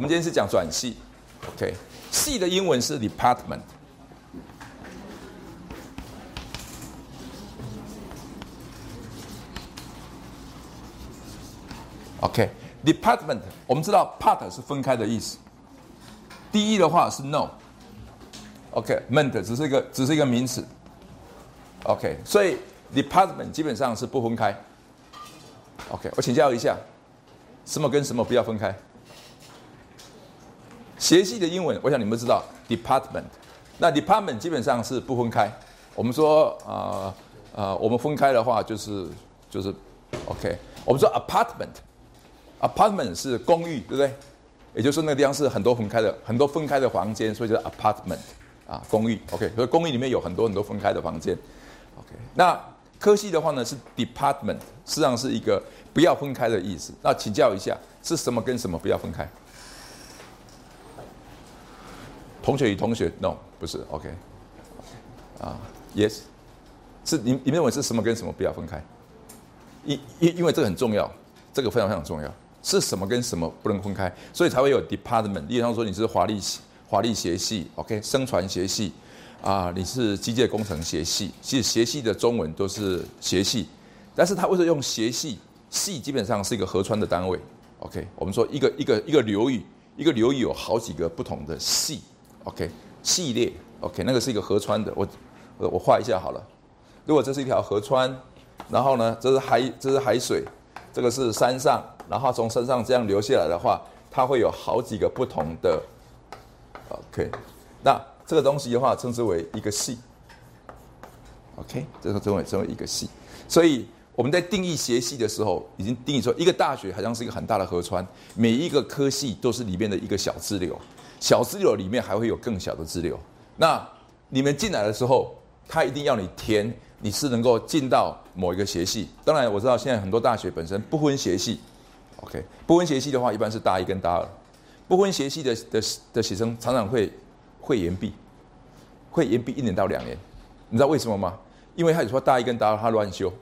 我们今天是讲转系，OK，系的英文是 department。OK，department，我们知道 part 是分开的意思。第一的话是 no，OK，ment 只是一个只是一个名词，OK，所以 department 基本上是不分开。OK，我请教一下，什么跟什么不要分开？协系的英文，我想你们知道 department，那 department 基本上是不分开。我们说啊啊，我们分开的话就是就是 OK，我们说 apartment，apartment 是公寓，对不对？也就是那个地方是很多分开的很多分开的房间，所以叫 apartment 啊，公寓。OK，所以公寓里面有很多很多分开的房间。OK，那科系的话呢是 department，实际上是一个不要分开的意思。那请教一下，是什么跟什么不要分开？同学与同学，no，不是，OK，啊，yes，是你你认为是什么跟什么不要分开？因因因为这个很重要，这个非常非常重要，是什么跟什么不能分开，所以才会有 department。例如说你是华丽华丽学系，OK，生传学系，啊，你是机械工程学系，其实学系的中文都是学系，但是它为什么用学系？系基本上是一个合川的单位，OK，我们说一个一个一个流域，一个流域有好几个不同的系。OK，系列 OK，那个是一个河川的，我我我画一下好了。如果这是一条河川，然后呢，这是海，这是海水，这个是山上，然后从山上这样流下来的话，它会有好几个不同的 OK。那这个东西的话，称之为一个系。OK，这个称为称为一个系。所以我们在定义协系的时候，已经定义说，一个大学好像是一个很大的河川，每一个科系都是里面的一个小支流。小支流里面还会有更小的支流。那你们进来的时候，他一定要你填，你是能够进到某一个学系。当然，我知道现在很多大学本身不分学系，OK，不分学系的话，一般是大一跟大二。不分学系的的的学生常常会会延毕，会延毕一年到两年。你知道为什么吗？因为他有说大一跟大二他乱修。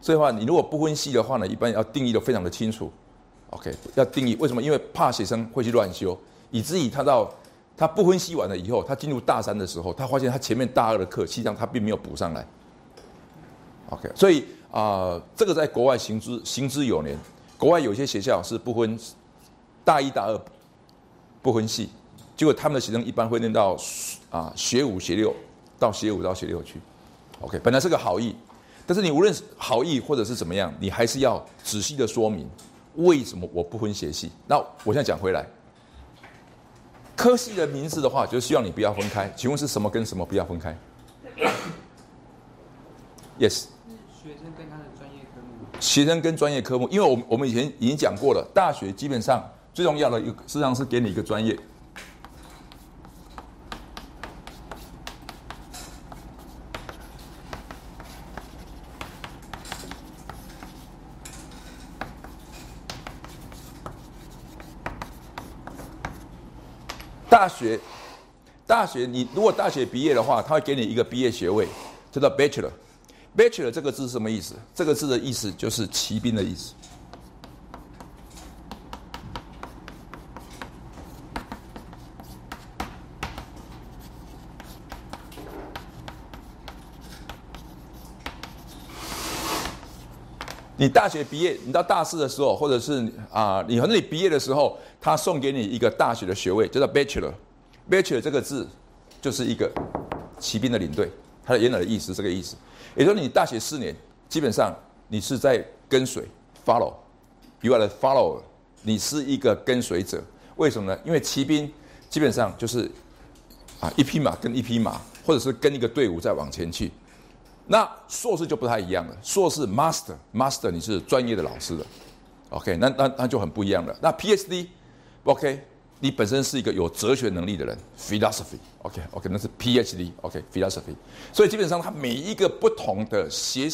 所以话，你如果不分系的话呢，一般要定义的非常的清楚，OK，要定义为什么？因为怕学生会去乱修。以至于他到他不分析完了以后，他进入大三的时候，他发现他前面大二的课，实际上他并没有补上来。OK，所以啊，这个在国外行之行之有年。国外有些学校是不分大一、大二不分系，结果他们的学生一般会念到啊学五、学六，到学五到学六去。OK，本来是个好意，但是你无论是好意或者是怎么样，你还是要仔细的说明为什么我不分学系。那我现在讲回来。科系的名字的话，就希望你不要分开。请问是什么跟什么不要分开？Yes。学生跟他的专业科目。学生跟专业科目，因为我们我们以前已经讲过了，大学基本上最重要的一个，实际上是给你一个专业。大学，大学，你如果大学毕业的话，他会给你一个毕业学位，叫做 Bachelor。Bachelor 这个字是什么意思？这个字的意思就是骑兵的意思。你大学毕业，你到大四的时候，或者是啊，你和那里毕业的时候。他送给你一个大学的学位，叫做 Bachelor。Bachelor 这个字就是一个骑兵的领队，它的原来的意思这个意思。也就是你大学四年，基本上你是在跟随 follow，you are the follower，你是一个跟随者。为什么呢？因为骑兵基本上就是啊一匹马跟一匹马，或者是跟一个队伍在往前去。那硕士就不太一样了，硕士 master，master 你是专业的老师的，OK，那那那就很不一样了。那 PhD。OK，你本身是一个有哲学能力的人，philosophy，OK，OK，那是 PhD，OK，philosophy。所以基本上，他每一个不同的学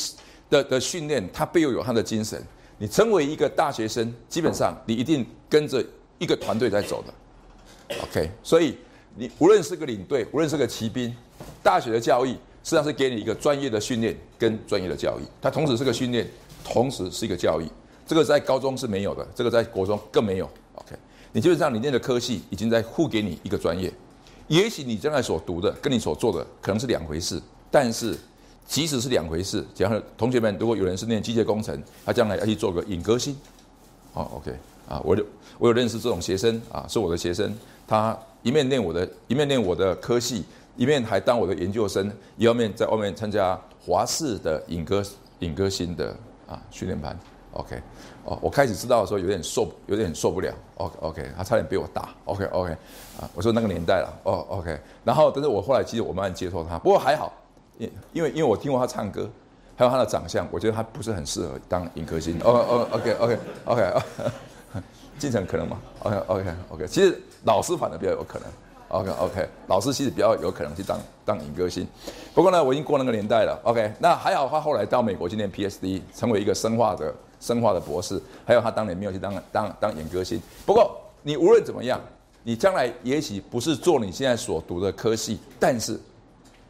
的的训练，他背后有他的精神。你成为一个大学生，基本上你一定跟着一个团队在走的，OK。所以你无论是个领队，无论是个骑兵，大学的教育实际上是给你一个专业的训练跟专业的教育，它同时是个训练，同时是一个教育。这个在高中是没有的，这个在国中更没有，OK。你基本上你念的科系已经在付给你一个专业，也许你将来所读的跟你所做的可能是两回事，但是即使是两回事，假如同学们如果有人是念机械工程，他将来要去做个影歌星，好，OK，啊，我有我有认识这种学生啊，是我的学生，他一面念我的一面念我的科系，一面还当我的研究生，一方面在外面参加华视的影歌影歌星的啊训练班，OK。哦，我开始知道的时候有点受，有点受不了。OK OK，他差点被我打。OK OK，啊，我说那个年代了。哦 OK，然后但是我后来其实我慢慢接受他，不过还好，因因为因为我听过他唱歌，还有他的长相，我觉得他不是很适合当影歌星。哦哦 OK OK OK，进城可能吗？OK OK OK，其实老师反而比较有可能。OK OK，老师其实比较有可能去当当影歌星。不过呢，我已经过那个年代了。OK，那还好，他后来到美国去念 PSD，成为一个生化的。生化的博士，还有他当年没有去当当当演歌星。不过你无论怎么样，你将来也许不是做你现在所读的科系，但是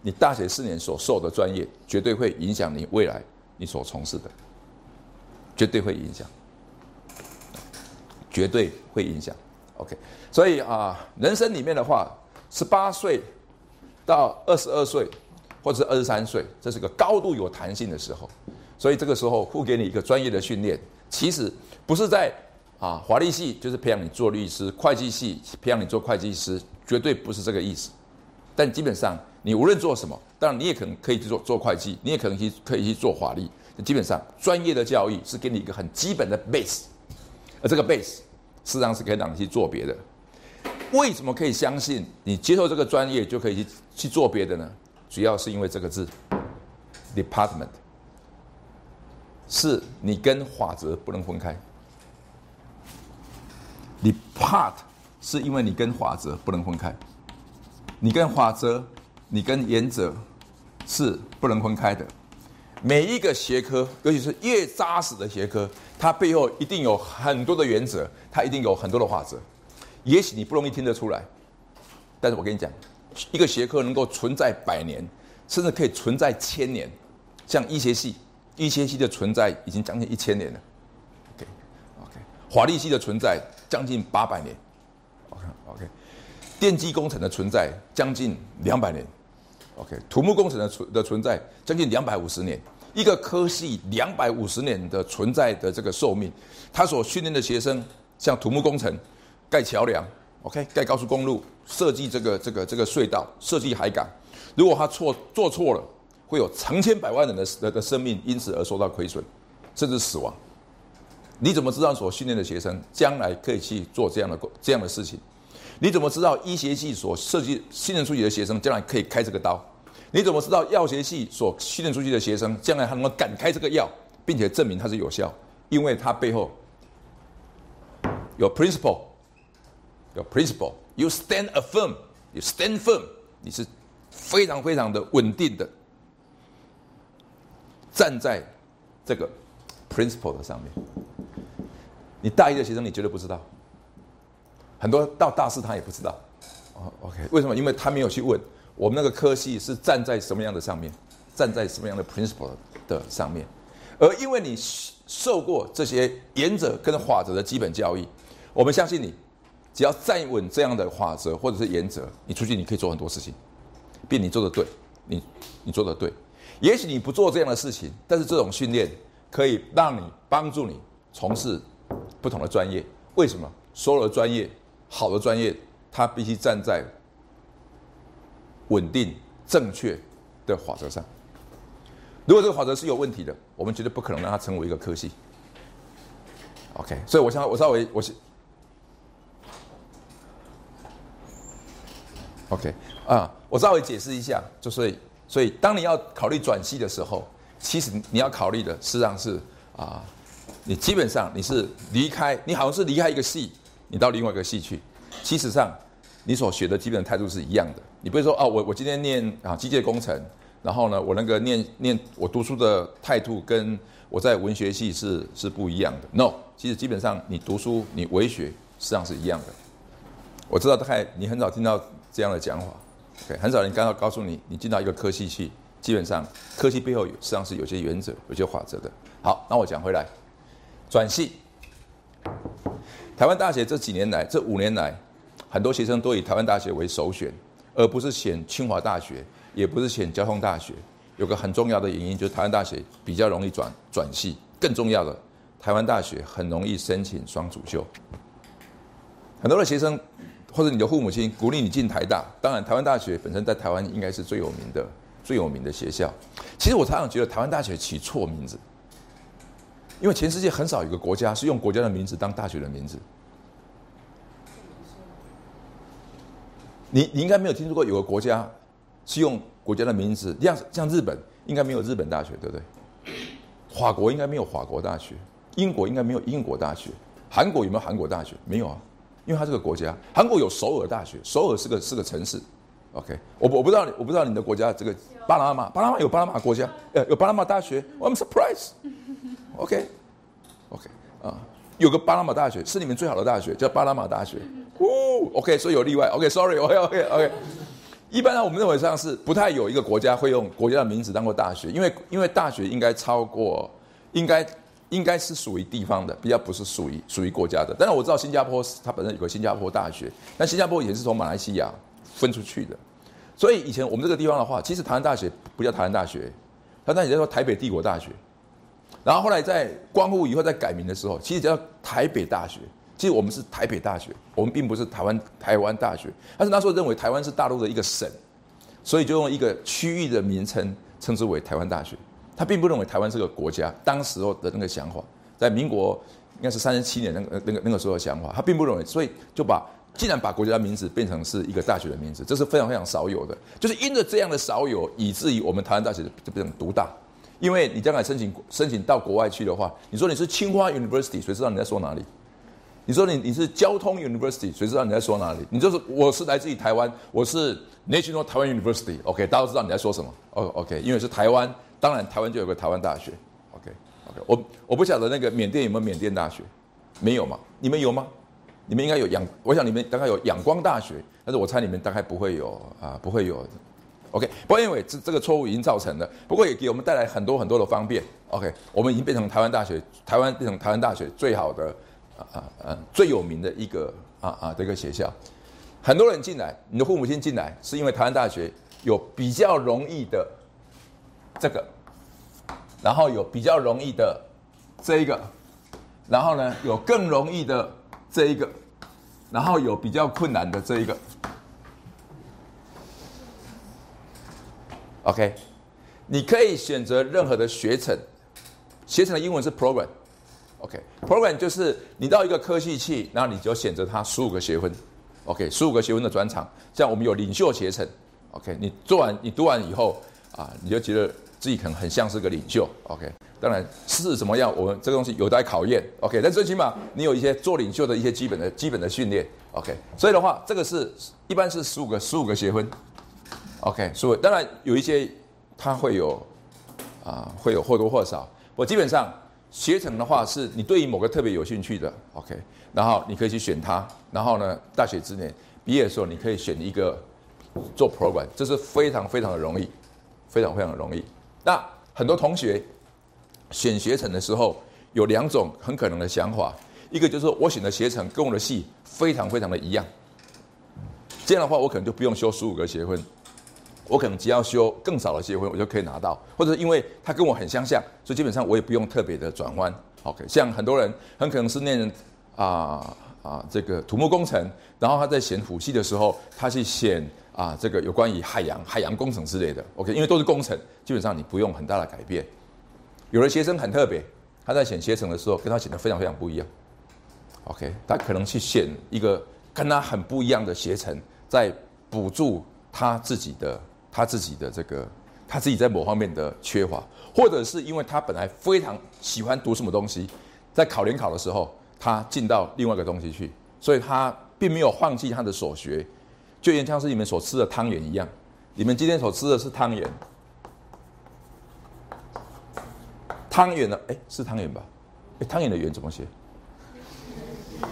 你大学四年所受的专业，绝对会影响你未来你所从事的，绝对会影响，绝对会影响。OK，所以啊，人生里面的话，十八岁到二十二岁，或者是二十三岁，这是个高度有弹性的时候。所以这个时候，付给你一个专业的训练，其实不是在啊，法律系就是培养你做律师，会计系培养你做会计师，绝对不是这个意思。但基本上，你无论做什么，当然你也可能可以去做做会计，你也可能去可以去做法律。基本上，专业的教育是给你一个很基本的 base，而这个 base 事实上是可以让你去做别的。为什么可以相信你接受这个专业就可以去去做别的呢？主要是因为这个字，department。是你跟法则不能分开。你 part 是因为你跟法则不能分开，你跟法则，你跟原则是不能分开的。每一个学科，尤其是越扎实的学科，它背后一定有很多的原则，它一定有很多的法则。也许你不容易听得出来，但是我跟你讲，一个学科能够存在百年，甚至可以存在千年，像医学系。医学系的存在已经将近一千年了，OK，OK，法律系的存在将近八百年，OK，OK，电机工程的存在将近两百年，OK，土木工程的存的存在将近两百五十年，一个科系两百五十年的存在的这个寿命，他所训练的学生，像土木工程盖桥梁，OK，盖高速公路，设计这个这个这个隧道，设计海港，如果他错做错了。会有成千百万人的的的生命因此而受到亏损，甚至死亡。你怎么知道所训练的学生将来可以去做这样的这样的事情？你怎么知道医学系所设计训练出去的学生将来可以开这个刀？你怎么知道药学系所训练出去的学生将来他能够敢开这个药，并且证明它是有效？因为它背后有 principle，有 principle，you stand a firm，you stand firm，你是非常非常的稳定的。站在这个 principle 的上面，你大一的学生你绝对不知道，很多到大四他也不知道。哦，OK，为什么？因为他没有去问我们那个科系是站在什么样的上面，站在什么样的 principle 的上面，而因为你受过这些原则跟法则的基本教育，我们相信你，只要站稳这样的法则或者是原则，你出去你可以做很多事情，并你做的对，你你做的对。也许你不做这样的事情，但是这种训练可以让你帮助你从事不同的专业。为什么？所有的专业，好的专业，它必须站在稳定、正确的法则上。如果这个法则是有问题的，我们绝对不可能让它成为一个科系。OK，所以我想我稍微我是 OK 啊，我稍微解释一下，就是。所以，当你要考虑转系的时候，其实你要考虑的实际上是啊，你基本上你是离开，你好像是离开一个系，你到另外一个系去。其实上，你所学的基本态度是一样的。你不会说哦，我我今天念啊机械工程，然后呢，我那个念念我读书的态度跟我在文学系是是不一样的。No，其实基本上你读书你为学实际上是一样的。我知道大概你很少听到这样的讲法。对，很少人刚刚告诉你，你进到一个科系去，基本上科系背后实际上是有些原则、有些法则的。好，那我讲回来，转系，台湾大学这几年来，这五年来，很多学生都以台湾大学为首选，而不是选清华大学，也不是选交通大学。有个很重要的原因，就是台湾大学比较容易转转系，更重要的，台湾大学很容易申请双主修。很多的学生或者你的父母亲鼓励你进台大，当然台湾大学本身在台湾应该是最有名的、最有名的学校。其实我常常觉得台湾大学起错名字。因为全世界很少有一个国家是用国家的名字当大学的名字。你你应该没有听说过有个国家是用国家的名字，像像日本应该没有日本大学，对不对？法国应该没有法国大学，英国应该没有英国大学，韩国有没有韩国大学？没有啊，因为它是个国家。韩国有首尔大学，首尔是个是个城市。OK，我我不知道我不知道你的国家这个巴拿马，巴拿马有巴拿马国家，呃，有巴拿马大学，I'm surprised。OK，OK，啊，有个巴拿马大学是你们最好的大学，叫巴拿马大学。哦，OK，所以有例外。OK，Sorry，OK，OK，OK。一般呢，我们认为上是不太有一个国家会用国家的名字当做大学，因为因为大学应该超过，应该应该是属于地方的，比较不是属于属于国家的。当然我知道新加坡它本身有个新加坡大学，但新加坡也是从马来西亚分出去的，所以以前我们这个地方的话，其实台湾大学不叫台湾大学，台湾大学叫台北帝国大学。然后后来在光复以后在改名的时候，其实叫台北大学。其实我们是台北大学，我们并不是台湾台湾大学。但是那时候认为台湾是大陆的一个省，所以就用一个区域的名称称之为台湾大学。他并不认为台湾是个国家。当时候的那个想法，在民国应该是三十七年那个那个那个时候的想法，他并不认为，所以就把既然把国家的名字变成是一个大学的名字，这是非常非常少有的。就是因着这样的少有，以至于我们台湾大学就变成独大。因为你将来申请申请到国外去的话，你说你是清华 University，谁知道你在说哪里？你说你你是交通 University，谁知道你在说哪里？你就是我是来自于台湾，我是 National Taiwan University，OK，大家都知道你在说什么。，OK，因为是台湾，当然台湾就有个台湾大学。OK，OK，我我不晓得那个缅甸有没有缅甸大学，没有嘛？你们有吗？你们应该有仰，我想你们大概有仰光大学，但是我猜你们大概不会有啊，不会有。OK，不过因为这这个错误已经造成了，不过也给我们带来很多很多的方便。OK，我们已经变成台湾大学，台湾变成台湾大学最好的啊啊啊最有名的一个啊啊的一个学校。很多人进来，你的父母亲进来，是因为台湾大学有比较容易的这个，然后有比较容易的这一个，然后呢有更容易的这一个，然后有比较困难的这一个。OK，你可以选择任何的学程，学程的英文是 program。OK，program 就是你到一个科系去，然后你就选择它十五个学分。OK，十五个学分的专长，像我们有领袖学程。OK，你做完你读完以后啊，你就觉得自己可能很像是个领袖。OK，当然是怎么样，我们这个东西有待考验。OK，但最起码你有一些做领袖的一些基本的基本的训练。OK，所以的话，这个是一般是十五个十五个学分。OK，所以当然有一些它会有啊，会有或多或少。我基本上学程的话，是你对于某个特别有兴趣的，OK，然后你可以去选它。然后呢，大学之年毕业的时候，你可以选一个做 program，这是非常非常的容易，非常非常的容易。那很多同学选学程的时候，有两种很可能的想法，一个就是我选的学程跟我的系非常非常的一样，这样的话我可能就不用修十五个学分。我可能只要修更少的学分，我就可以拿到，或者因为他跟我很相像，所以基本上我也不用特别的转弯。OK，像很多人很可能是念啊啊这个土木工程，然后他在选辅系的时候，他去选啊这个有关于海洋海洋工程之类的。OK，因为都是工程，基本上你不用很大的改变。有的学生很特别，他在选学程的时候跟他选的非常非常不一样。OK，他可能去选一个跟他很不一样的学程，在补助他自己的。他自己的这个，他自己在某方面的缺乏，或者是因为他本来非常喜欢读什么东西，在考联考的时候，他进到另外一个东西去，所以他并没有放弃他的所学，就像是你们所吃的汤圆一样，你们今天所吃的是汤圆，汤圆的，哎，是汤圆吧？哎，汤圆的圆怎么写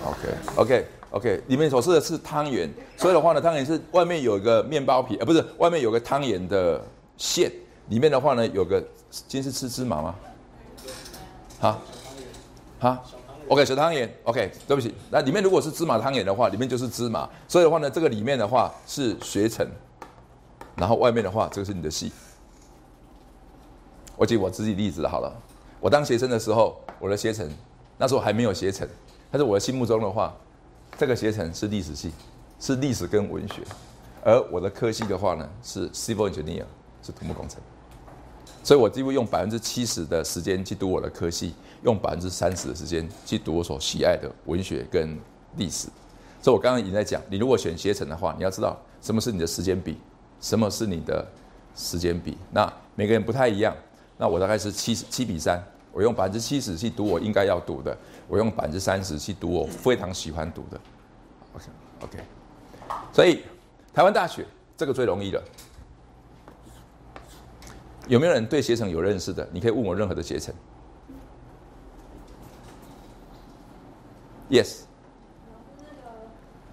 ？OK，OK。OK，里面所吃的是汤圆，所以的话呢，汤圆是外面有一个面包皮，呃，不是，外面有个汤圆的馅，里面的话呢，有个今天是吃芝麻吗？好，好，OK，小汤圆，OK，对不起，那里面如果是芝麻汤圆的话，里面就是芝麻，所以的话呢，这个里面的话是学成，然后外面的话，这个是你的戏。我举我自己例子好了，我当学生的时候，我的学成那时候还没有学成，但是我的心目中的话，这个学程是历史系，是历史跟文学，而我的科系的话呢是 civil engineer，是土木工程，所以我几乎用百分之七十的时间去读我的科系。用百分之三十的时间去读我所喜爱的文学跟历史，所以我刚刚已经在讲，你如果选携程的话，你要知道什么是你的时间比，什么是你的时间比。那每个人不太一样，那我大概是七七比三，我用百分之七十去读我应该要读的，我用百分之三十去读我非常喜欢读的。OK OK，所以台湾大学这个最容易了。有没有人对携程有认识的？你可以问我任何的携程。Yes。那个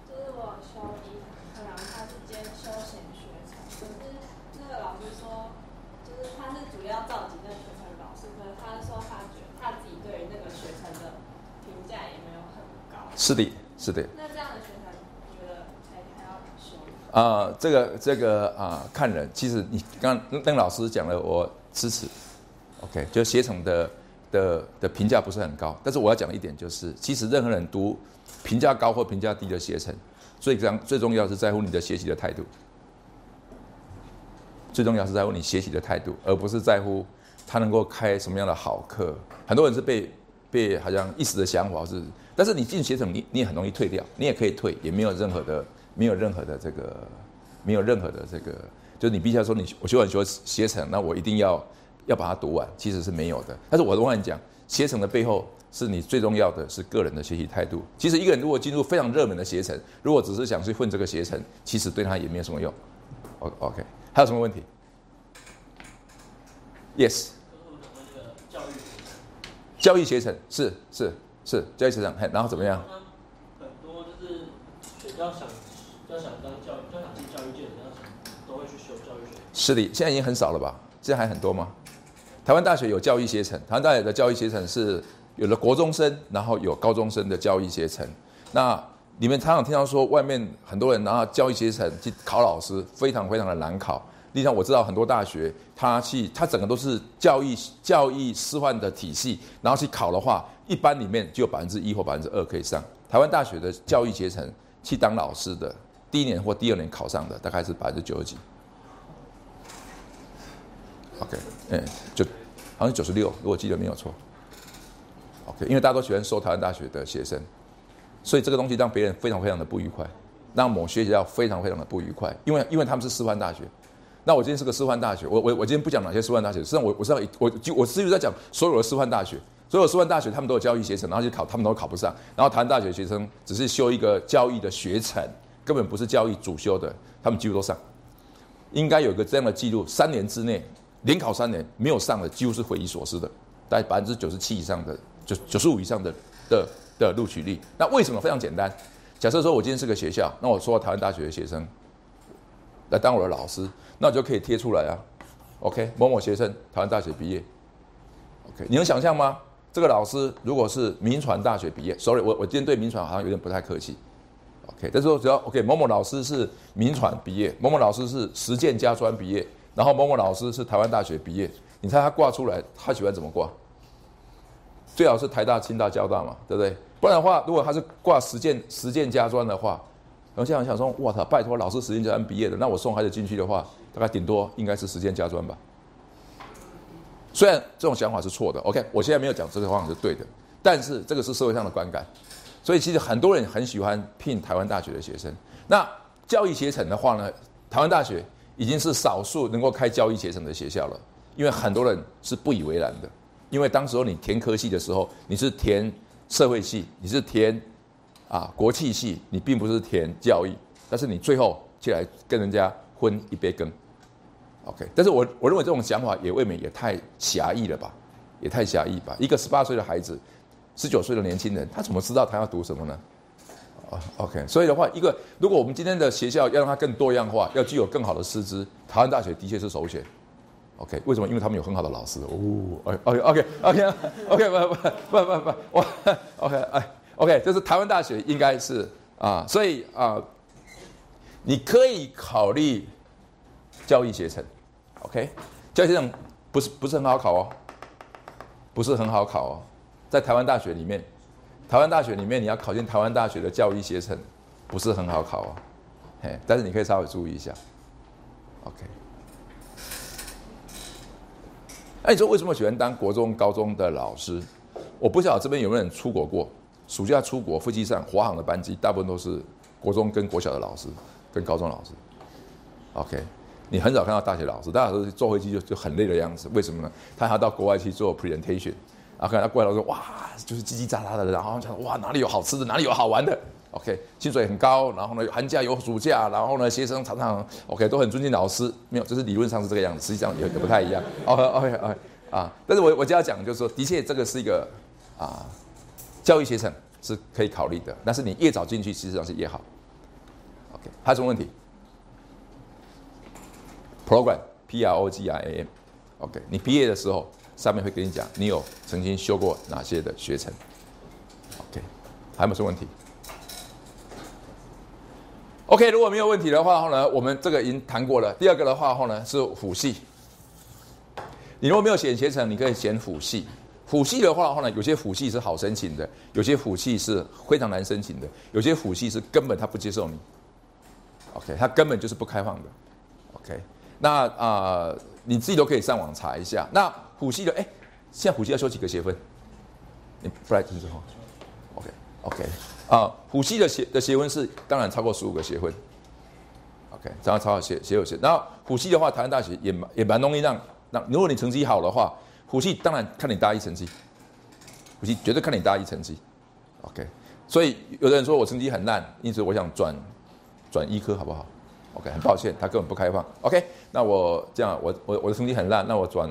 就是我修医，可能他是兼休闲学程，可是那个老师说，就是他是主要召集那个学程老师，可是他说他觉他自己对于那个学程的评价也没有很高。是的，是的。那这样的学程，觉得还还要修？啊，这个这个啊，看人。其实你刚邓老师讲了，我支持。OK，就携程的。的的评价不是很高，但是我要讲一点就是，其实任何人读评价高或评价低的学程，最重最重要是在乎你的学习的态度，最重要是在乎你学习的态度，而不是在乎他能够开什么样的好课。很多人是被被好像一时的想法是，但是你进携程，你你也很容易退掉，你也可以退，也没有任何的没有任何的这个没有任何的这个，就是你必须要说你我学完学学程，那我一定要。要把它读完，其实是没有的。但是我跟你讲，携程的背后是你最重要的是个人的学习态度。其实一个人如果进入非常热门的携程，如果只是想去混这个携程，其实对他也没有什么用。O OK，还有什么问题？Yes。教育携程是是是教育携程，然后怎么样？很多就是要想要想当教要想进教育界的，要想都会去修教育学。是的，现在已经很少了吧？现在还很多吗？台湾大学有教育学程，台湾大学的教育学程是有了国中生，然后有高中生的教育学程。那你们常常听到说，外面很多人拿教育学程去考老师，非常非常的难考。例如，我知道很多大学，他去他整个都是教育教育师范的体系，然后去考的话，一般里面就有百分之一或百分之二可以上。台湾大学的教育阶层去当老师的，第一年或第二年考上的，大概是百分之九十几。OK，哎，就好像九十六，如果记得没有错。OK，因为大家都喜欢收台湾大学的学生，所以这个东西让别人非常非常的不愉快，让某些学校非常非常的不愉快，因为因为他们是师范大学。那我今天是个师范大学，我我我今天不讲哪些师范大学，实际上我我是要我就我是在讲所有的师范大学，所有师范大学他们都有教育学程，然后去考他们都考不上，然后台湾大学学生只是修一个教育的学程，根本不是教育主修的，他们几乎都上。应该有个这样的记录，三年之内。连考三年没有上的，几乎是匪夷所思的，大概百分之九十七以上的，九九十五以上的的的录取率。那为什么非常简单？假设说我今天是个学校，那我说台湾大学的学生来当我的老师，那我就可以贴出来啊。OK，某某学生台湾大学毕业。OK，你能想象吗？这个老师如果是民传大学毕业，Sorry，我我今天对民传好像有点不太客气。OK，但是说只要 OK，某某老师是民传毕业，某某老师是实践家专毕业。然后某某老师是台湾大学毕业，你猜他挂出来，他喜欢怎么挂？最好是台大、清大、交大嘛，对不对？不然的话，如果他是挂实践实践家专的话，然后现在想说，哇操，拜托老师实践家专毕业的，那我送孩子进去的话，大概顶多应该是实践家专吧。虽然这种想法是错的，OK，我现在没有讲这个方法是对的，但是这个是社会上的观感，所以其实很多人很喜欢聘台湾大学的学生。那教育学程的话呢，台湾大学。已经是少数能够开教育学程的学校了，因为很多人是不以为然的。因为当时候你填科系的时候，你是填社会系，你是填啊国际系，你并不是填教育，但是你最后进来跟人家分一杯羹。OK，但是我我认为这种想法也未免也太狭义了吧，也太狭义吧。一个十八岁的孩子，十九岁的年轻人，他怎么知道他要读什么呢？OK，所以的话，一个如果我们今天的学校要让它更多样化，要具有更好的师资，台湾大学的确是首选。OK，为什么？因为他们有很好的老师。哦，OK，OK，OK，OK，OK，不不不不不，我 OK，哎，OK，就是台湾大学应该是啊，所以啊，你可以考虑教育学程，OK，教育学程不是不是很好考哦，不是很好考哦，在台湾大学里面，台湾大学里面你要考进台湾大学的教育学程，不是很好考哦，嘿，但是你可以稍微注意一下，OK。那你说为什么喜欢当国中、高中的老师？我不晓得这边有没有人出国过。暑假出国，飞机上华航的班机大部分都是国中跟国小的老师，跟高中老师。OK，你很少看到大学老师，大学老师坐飞机就就很累的样子。为什么呢？他要到国外去做 presentation，然后看他过来说哇，就是叽叽喳喳的，然后讲哇哪里有好吃的，哪里有好玩的。OK，薪水很高，然后呢寒假有暑假，然后呢学生常常 OK 都很尊敬老师，没有，就是理论上是这个样子，实际上也也不太一样。OK OK OK 啊，但是我我就要讲，就是说，的确这个是一个啊教育学程是可以考虑的，但是你越早进去，实际上是越好。OK，还有什么问题？Program P R O G R A M，OK，你毕业的时候上面会跟你讲，你有曾经修过哪些的学程。OK，还有没有什么问题？OK，如果没有问题的话，后呢，我们这个已经谈过了。第二个的话，后呢是辅系。你如果没有选学程，你可以选辅系。辅系的话，后呢，有些辅系是好申请的，有些辅系是非常难申请的，有些辅系是根本他不接受你。OK，他根本就是不开放的。OK，那啊，你自己都可以上网查一下。那辅系的，哎，现在辅系要修几个学分？你不来听之后，OK，OK。啊，辅系的学的学分是当然超过十五个学分，OK，这样超过学学有学。然后辅系的话，台湾大学也蛮也蛮容易让让，如果你成绩好的话，虎系当然看你大一成绩，虎系绝对看你大一成绩，OK。所以有的人说我成绩很烂，因此我想转转医科好不好？OK，很抱歉，他根本不开放。OK，那我这样，我我我的成绩很烂，那我转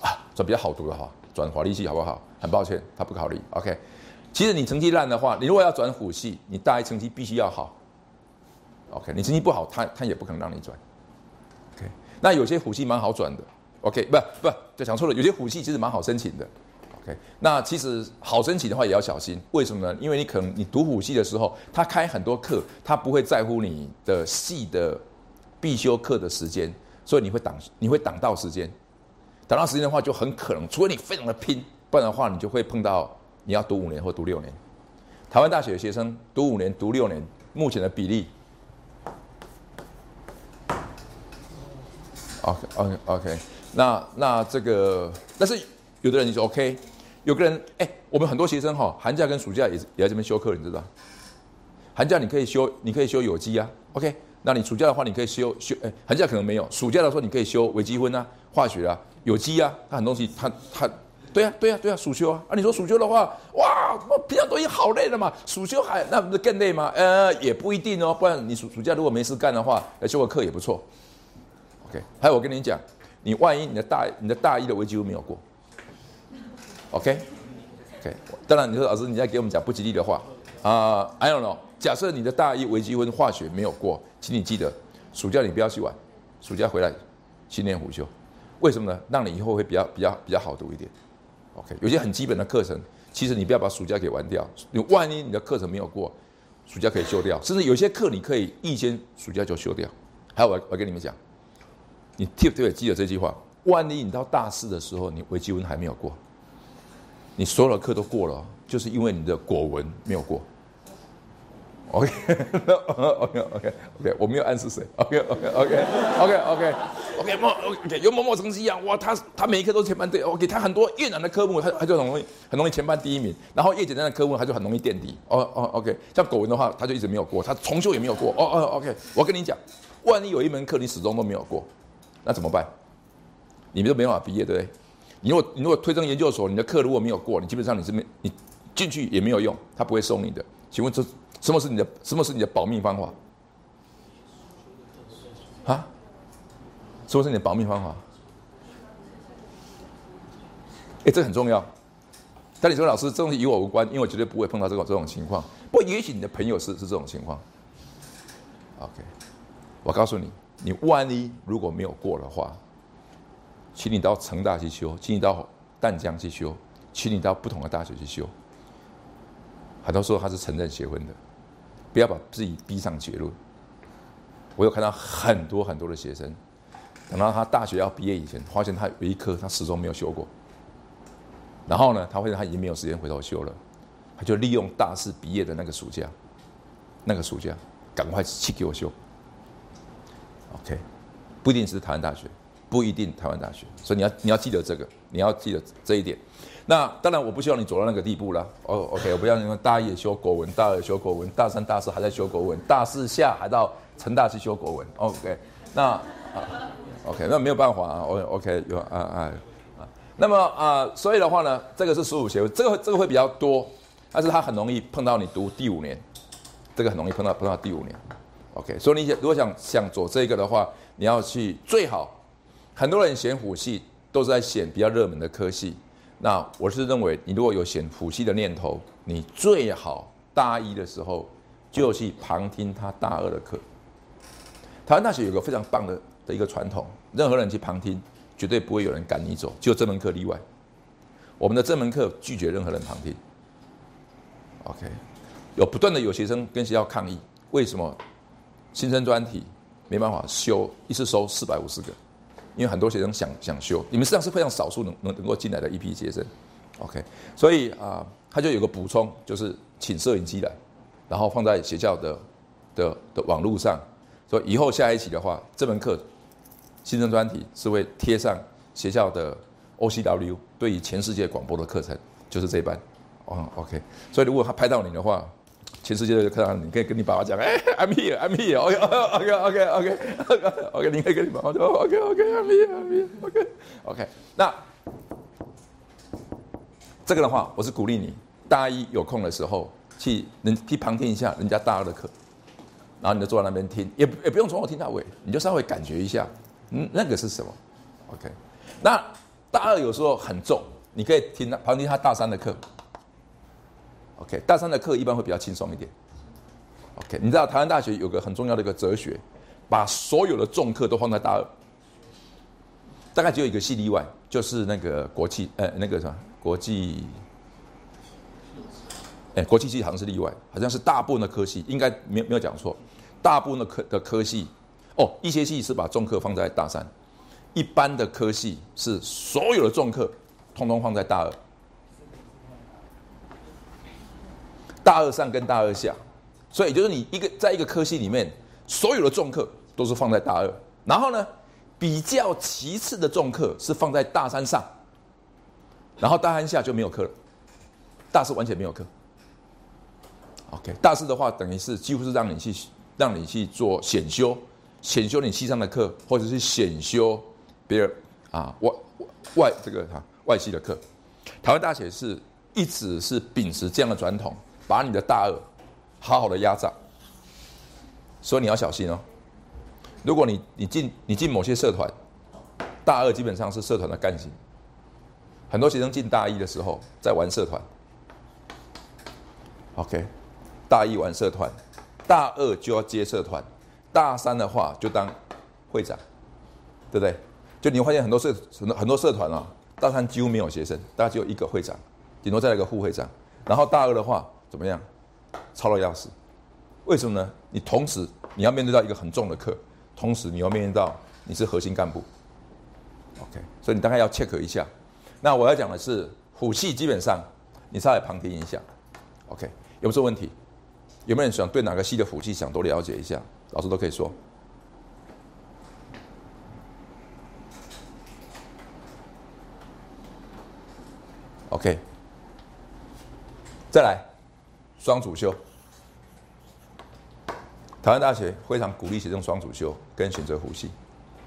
啊转比较好读的哈，转法律系好不好？很抱歉，他不考虑。OK。其实你成绩烂的话，你如果要转虎系，你大一成绩必须要好。OK，你成绩不好，他他也不可能让你转。OK，那有些虎系蛮好转的。OK，不不，就讲错了，有些辅系其实蛮好申请的。OK，那其实好申请的话也要小心，为什么呢？因为你可能你读辅系的时候，他开很多课，他不会在乎你的系的必修课的时间，所以你会挡你会挡到时间，挡到时间的话就很可能，除非你非常的拼，不然的话你就会碰到。你要读五年或读六年，台湾大学的学生读五年、读六年，目前的比例，OK，OK，OK，那那这个，但是有的人你说 OK，有个人哎，我们很多学生哈，寒假跟暑假也也在这边修课，你知道？寒假你可以修，你可以修有机啊，OK，那你暑假的话，你可以修修，哎，寒假可能没有，暑假的时候你可以修微积分啊、化学啊、有机啊，它很多东西，它它。对呀，对呀，对呀，暑修啊！啊，你说暑修的话，哇，我平常都已经好累了嘛，暑修还那不是更累吗？呃，也不一定哦，不然你暑暑假如果没事干的话，来修个课也不错。OK，还有我跟你讲，你万一你的大你的大一的微积分没有过，OK，OK，当然你说老师你在给我们讲不吉利的话啊，I don't know。假设你的大一微积分化学没有过，请你记得暑假你不要去玩，暑假回来训练辅修，为什么呢？让你以后会比较比较比较好读一点。OK，有些很基本的课程，其实你不要把暑假给玩掉。你万一你的课程没有过，暑假可以修掉。甚至有些课你可以一先暑假就修掉。还有我我跟你们讲，你特别记得这句话：万一你到大四的时候，你微积分还没有过，你所有的课都过了，就是因为你的果文没有过。OK，OK，OK，OK，我没有暗示谁。OK，OK，OK，OK，OK，OK，某 OK 有某某成绩啊，哇，他他每一科都前班对，OK，他很多越难的科目，他他就很容易很容易前班第一名，然后越简单的科目，他就很容易垫底。哦哦，OK，像狗文的话，他就一直没有过，他重修也没有过。哦哦，OK，我跟你讲，万一有一门课你始终都没有过，那怎么办？你们都没办法毕业，对不对？你如果你如果推升研究所，你的课如果没有过，你基本上你是没你进去也没有用，他不会收你的。请问这？什么是你的什么是你的保命方法？啊？什么是你的保命方法？哎，这很重要。但你说老师，这东西与我无关，因为我绝对不会碰到这种这种情况。不过也许你的朋友是是这种情况。OK，我告诉你，你万一如果没有过的话，请你到成大去修，请你到淡江去修，请你到不同的大学去修。很多时候他是承认结婚的，不要把自己逼上绝路。我有看到很多很多的学生，等到他大学要毕业以前，发现他有一科他始终没有修过。然后呢，他发现他已经没有时间回头修了，他就利用大四毕业的那个暑假，那个暑假赶快去给我修。OK，不一定是台湾大学，不一定台湾大学，所以你要你要记得这个，你要记得这一点。那当然，我不希望你走到那个地步了。哦，OK，我不要你们大一也修国文，大二修国文，大三、大四还在修国文，大四下还到成大去修国文。OK，那啊，OK，那没有办法啊。OK 有啊啊啊。那么啊，所以的话呢，这个是十五学位，这个这个会比较多，但是它很容易碰到你读第五年，这个很容易碰到碰到第五年。OK，所以你如果想想走这个的话，你要去最好，很多人选辅系都是在选比较热门的科系。那我是认为，你如果有选辅系的念头，你最好大一的时候就去旁听他大二的课。台湾大学有个非常棒的的一个传统，任何人去旁听，绝对不会有人赶你走，只有这门课例外。我们的这门课拒绝任何人旁听。OK，有不断的有学生跟学校抗议，为什么？新生专题没办法修，一次收四百五十个，因为很多学生想想修，你们实际上是非常少数能能能够进来的一批学生，OK，所以啊，他就有个补充，就是请摄影机来，然后放在学校的的的网络上，说以后下一期的话，这门课新生专题是会贴上学校的 OCW 对于全世界广播的课程，就是这班，哦，OK，所以如果他拍到你的话。全世界都看到你，可以跟你爸爸讲，哎，I'm here，I'm here, OK, OK, OK, OK, OK, OK，你可以跟你爸爸说，OK，OK，I'm here，I'm here，OK，OK。那这个的话，我是鼓励你，大一有空的时候去能去旁听一下人家大二的课，然后你就坐在那边听，也也不用从头听到尾，你就稍微感觉一下，嗯，那个是什么？OK。那大二有时候很重，你可以听旁听他大三的课。OK，大三的课一般会比较轻松一点。OK，你知道台湾大学有个很重要的一个哲学，把所有的重课都放在大二，大概只有一个系例外，就是那个国际，呃，那个什么国际，哎，国际系好像是例外，好像是大部分的科系应该没有没有讲错，大部分的科的科系，哦，一些系是把重课放在大三，一般的科系是所有的重课通通放在大二。大二上跟大二下，所以就是你一个在一个科系里面，所有的重课都是放在大二，然后呢，比较其次的重课是放在大三上，然后大三下就没有课了，大四完全没有课。OK，大四的话等于是几乎是让你去让你去做选修，选修你系上的课，或者是选修别人啊外外这个哈外系的课。台湾大学是一直是秉持这样的传统。把你的大二好好的压榨，所以你要小心哦。如果你你进你进某些社团，大二基本上是社团的干型。很多学生进大一的时候在玩社团，OK，大一玩社团，大二就要接社团，大三的话就当会长，对不对？就你会发现很多社很多很多社团啊，大三几乎没有学生，大概只有一个会长，顶多再来个副会长，然后大二的话。怎么样？操到要死，为什么呢？你同时你要面对到一个很重的课，同时你要面对到你是核心干部。OK，所以你大概要 check 一下。那我要讲的是，虎系基本上你稍微旁听一下。OK，有没有问题？有没有人想对哪个系的虎系想多了解一下？老师都可以说。OK，再来。双主修，台湾大学非常鼓励学生双主修跟选择辅系，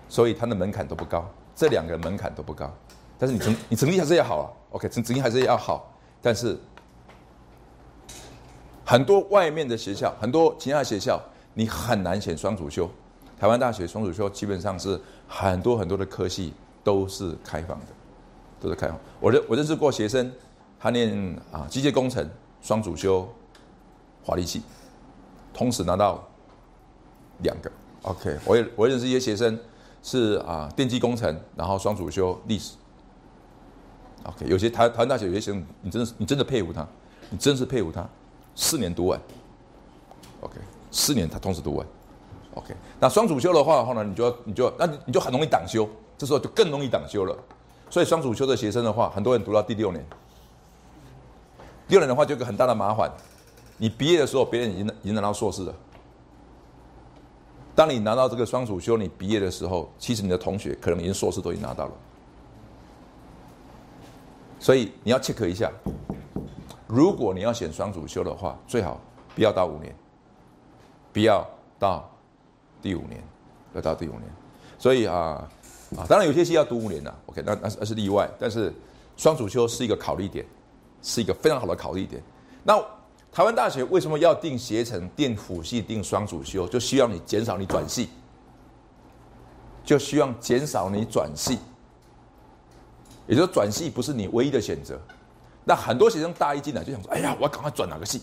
所以它的门槛都不高，这两个门槛都不高。但是你成 你成绩还是要好啊，OK，成成绩还是要好。但是很多外面的学校，很多其他学校，你很难选双主修。台湾大学双主修基本上是很多很多的科系都是开放的，都是开放。我认我认识过学生，他念啊机械工程双主修。华力系，同时拿到两个，OK，我也我认识一些学生，是啊电机工程，然后双主修历史。OK，有些台台湾大学有些学生，你真的是你真的佩服他，你真是佩服他，四年读完。OK，四年他同时读完。OK，那双主修的话的话呢，你就要你就那你你就很容易挡修，这时候就更容易挡修了。所以双主修的学生的话，很多人读到第六年，第六年的话就有个很大的麻烦，你毕业的时候别人已经已经拿到硕士了。当你拿到这个双主修，你毕业的时候，其实你的同学可能连硕士都已经拿到了。所以你要 check 一下，如果你要选双主修的话，最好不要到五年，不要到第五年，要到第五年。所以啊啊，当然有些系要读五年的，OK，那那是那是例外。但是双主修是一个考虑点，是一个非常好的考虑点。那台湾大学为什么要定携程、定辅系、定双主修？就需要你减少你转系，就需要减少你转系。也就是转系不是你唯一的选择。那很多学生大一进来就想说：“哎呀，我要赶快转哪个系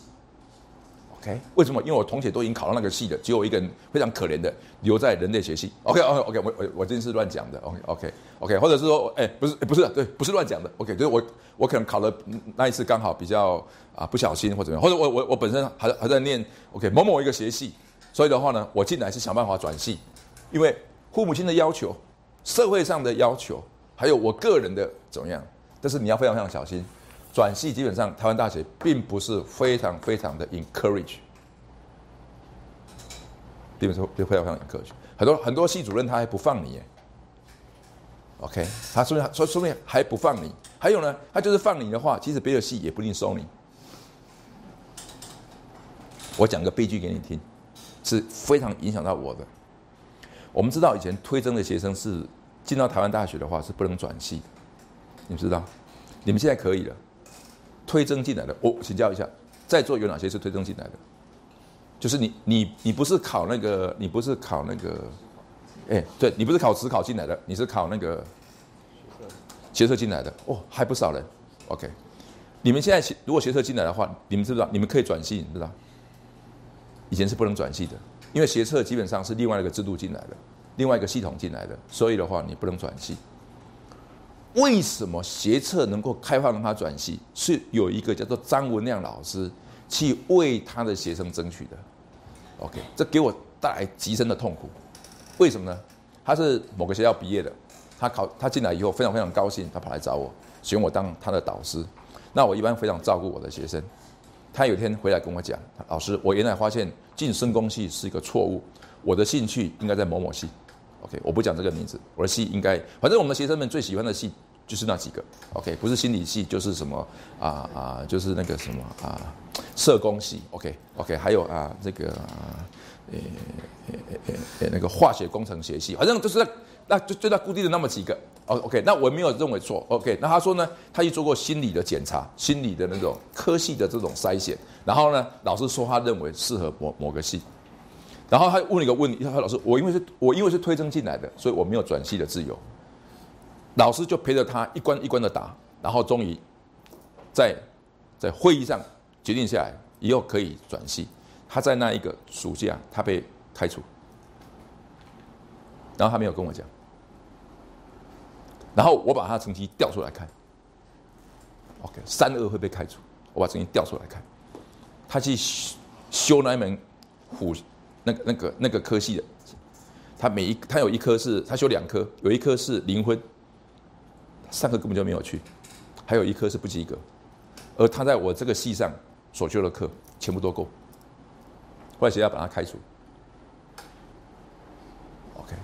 ？”OK？为什么？因为我同学都已经考到那个系了，只有我一个人非常可怜的留在人类学系。OK？OK？OK？我我我真是乱讲的。OK？OK？OK？或者是说，哎，不是，不是，对，不是乱讲的。OK？就是我我可能考了那一次刚好比较啊不小心或怎么样，或者我我我本身还还在念 OK 某某一个学系，所以的话呢，我进来是想办法转系，因为父母亲的要求，社会上的要求。还有我个人的怎么样？但是你要非常非常小心，转系基本上台湾大学并不是非常非常的 encourage，并不是就非常非常 encourage。很多很多系主任他还不放你耶，OK，他说说说明还不放你。还有呢，他就是放你的话，其实别的系也不一定收你。我讲个悲剧给你听，是非常影响到我的。我们知道以前推甄的学生是。进到台湾大学的话是不能转系，你们知道？你们现在可以了，推增进来的，我请教一下，在座有哪些是推增进来的？就是你你你不是考那个，你不是考那个，哎，对你不是考职考进来的，你是考那个学测进来的，哦，还不少人。OK，你们现在如果学测进来的话，你们知不知道？你们可以转系，你知道？以前是不能转系的，因为学测基本上是另外一个制度进来的。另外一个系统进来的，所以的话你不能转系。为什么学测能够开放让他转系？是有一个叫做张文亮老师去为他的学生争取的。OK，这给我带来极深的痛苦。为什么呢？他是某个学校毕业的，他考他进来以后非常非常高兴，他跑来找我，选我当他的导师。那我一般非常照顾我的学生。他有一天回来跟我讲，老师，我原来发现进深工系是一个错误，我的兴趣应该在某某系。OK，我不讲这个名字，我的系应该，反正我们学生们最喜欢的系就是那几个。OK，不是心理系就是什么啊啊，就是那个什么啊，社工系。OK，OK，还有啊这个呃呃呃呃那个化学工程学系，反正就是那那就就那固定的那么几个。哦，OK，那我没有认为错。OK，那他说呢，他去做过心理的检查，心理的那种科系的这种筛选，然后呢，老师说他认为适合某某个系。然后他问了一个问题，他说：“老师，我因为是我因为是推甄进来的，所以我没有转系的自由。”老师就陪着他一关一关的打，然后终于在在会议上决定下来，以后可以转系。他在那一个暑假，他被开除，然后他没有跟我讲。然后我把他成绩调出来看，OK，三二会被开除。我把成绩调出来看，他去修那一门辅。那个、那个、那个科系的，他每一他有一科是他修两科，有一科是零分，上课根本就没有去，还有一科是不及格，而他在我这个系上所修的课全部都够，后来学校把他开除。OK，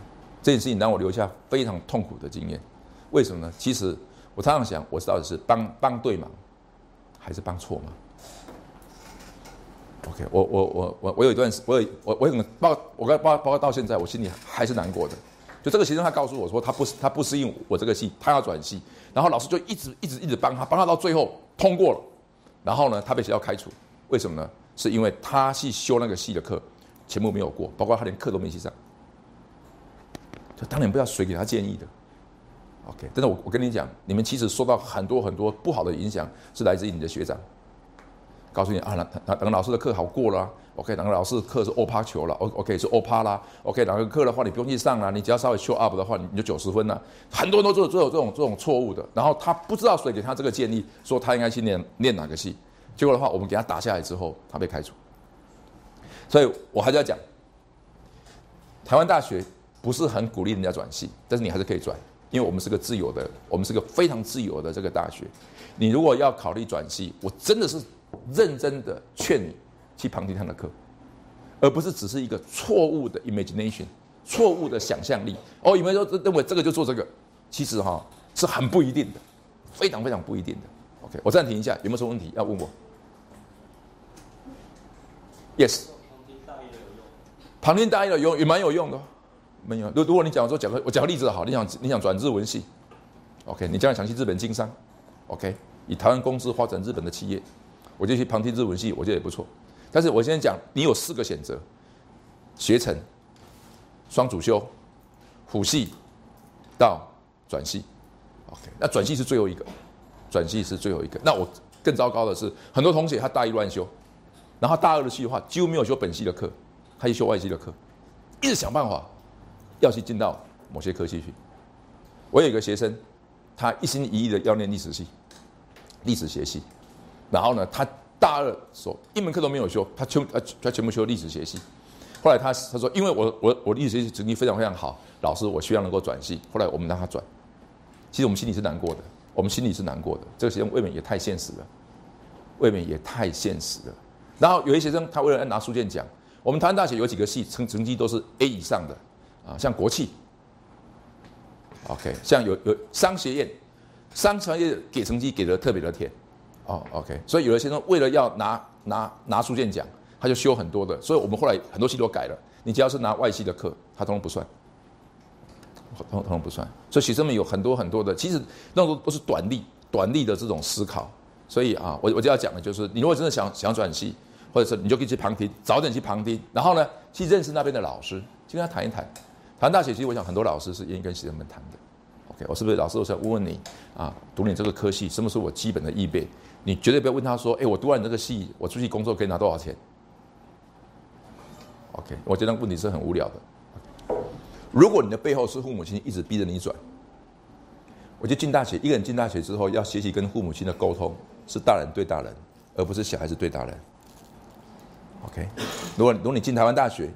这件事情让我留下非常痛苦的经验，为什么呢？其实我常常想，我到底是帮帮对忙，还是帮错忙？OK，我我我我我有一段时，我有我我很包，我跟包包括到现在，我心里还是难过的。就这个学生，他告诉我说，他不他不适应我这个系，他要转系，然后老师就一直一直一直帮他，帮他到最后通过了，然后呢，他被学校开除，为什么呢？是因为他去修那个系的课，全部没有过，包括他连课都没去上。就当年不知道谁给他建议的。OK，但是我我跟你讲，你们其实受到很多很多不好的影响，是来自于你的学长。告诉你啊，等等老师的课好过了 OK，哪个老师课是欧趴球了，O OK 是欧趴啦，OK 哪个课的话你不用去上了，你只要稍微 show up 的话，你就九十分了。很多人都做做有这种这种错误的，然后他不知道谁给他这个建议，说他应该去念念哪个系，结果的话我们给他打下来之后，他被开除。所以我还是要讲，台湾大学不是很鼓励人家转系，但是你还是可以转，因为我们是个自由的，我们是个非常自由的这个大学。你如果要考虑转系，我真的是认真的劝你去旁听他的课，而不是只是一个错误的 imagination，错误的想象力。哦，有没有说认为这个就做这个？其实哈是很不一定的，非常非常不一定的。OK，我暂停一下，有没有什么问题要问我？Yes。旁听大一的有用。旁听大一的有用也蛮有用的，没有。如如果你讲说讲个我讲个例子好，你想你想转日文系，OK，你将来想去日本经商，OK，以台湾公司发展日本的企业，我就去旁听日文系，我觉得也不错。但是我现在讲，你有四个选择：学成、双主修、辅系到转系。OK，那转系是最后一个，转系是最后一个。那我更糟糕的是，很多同学他大一乱修，然后大二的系的话几乎没有修本系的课，他去修外系的课，一直想办法要去进到某些科系去。我有一个学生，他一心一意的要念历史系，历史学系，然后呢，他大二所一门课都没有修，他全他他全部修历史学系。后来他他说，因为我我我历史学习成绩非常非常好，老师我希望能够转系。后来我们让他转，其实我们心里是难过的，我们心里是难过的。这个学生未免也太现实了，未免也太现实了。然后有些学生他为了拿书卷奖，我们台湾大学有几个系成成绩都是 A 以上的啊，像国企，OK，像有有商学院，商学院给成绩给的特别的甜，哦，OK，所以有的学生为了要拿拿拿书卷奖，他就修很多的，所以我们后来很多系都改了，你只要是拿外系的课，他通通不算，通通通不算。所以学生们有很多很多的，其实那种都是短力短力的这种思考。所以啊，我我就要讲的就是，你如果真的想想转系，或者是你就可以去旁听，早点去旁听，然后呢，去认识那边的老师，去跟他谈一谈。谈大学，其实我想很多老师是愿意跟学生们谈的。OK，我是不是老师？我想问问你啊，读你这个科系，什么是我基本的预备？你绝对不要问他说，哎，我读完你这个系，我出去工作可以拿多少钱？OK，我觉得问题是很无聊的。如果你的背后是父母亲一直逼着你转，我觉得进大学，一个人进大学之后要学习跟父母亲的沟通，是大人对大人，而不是小孩子对大人。OK，如果如果你进台湾大学，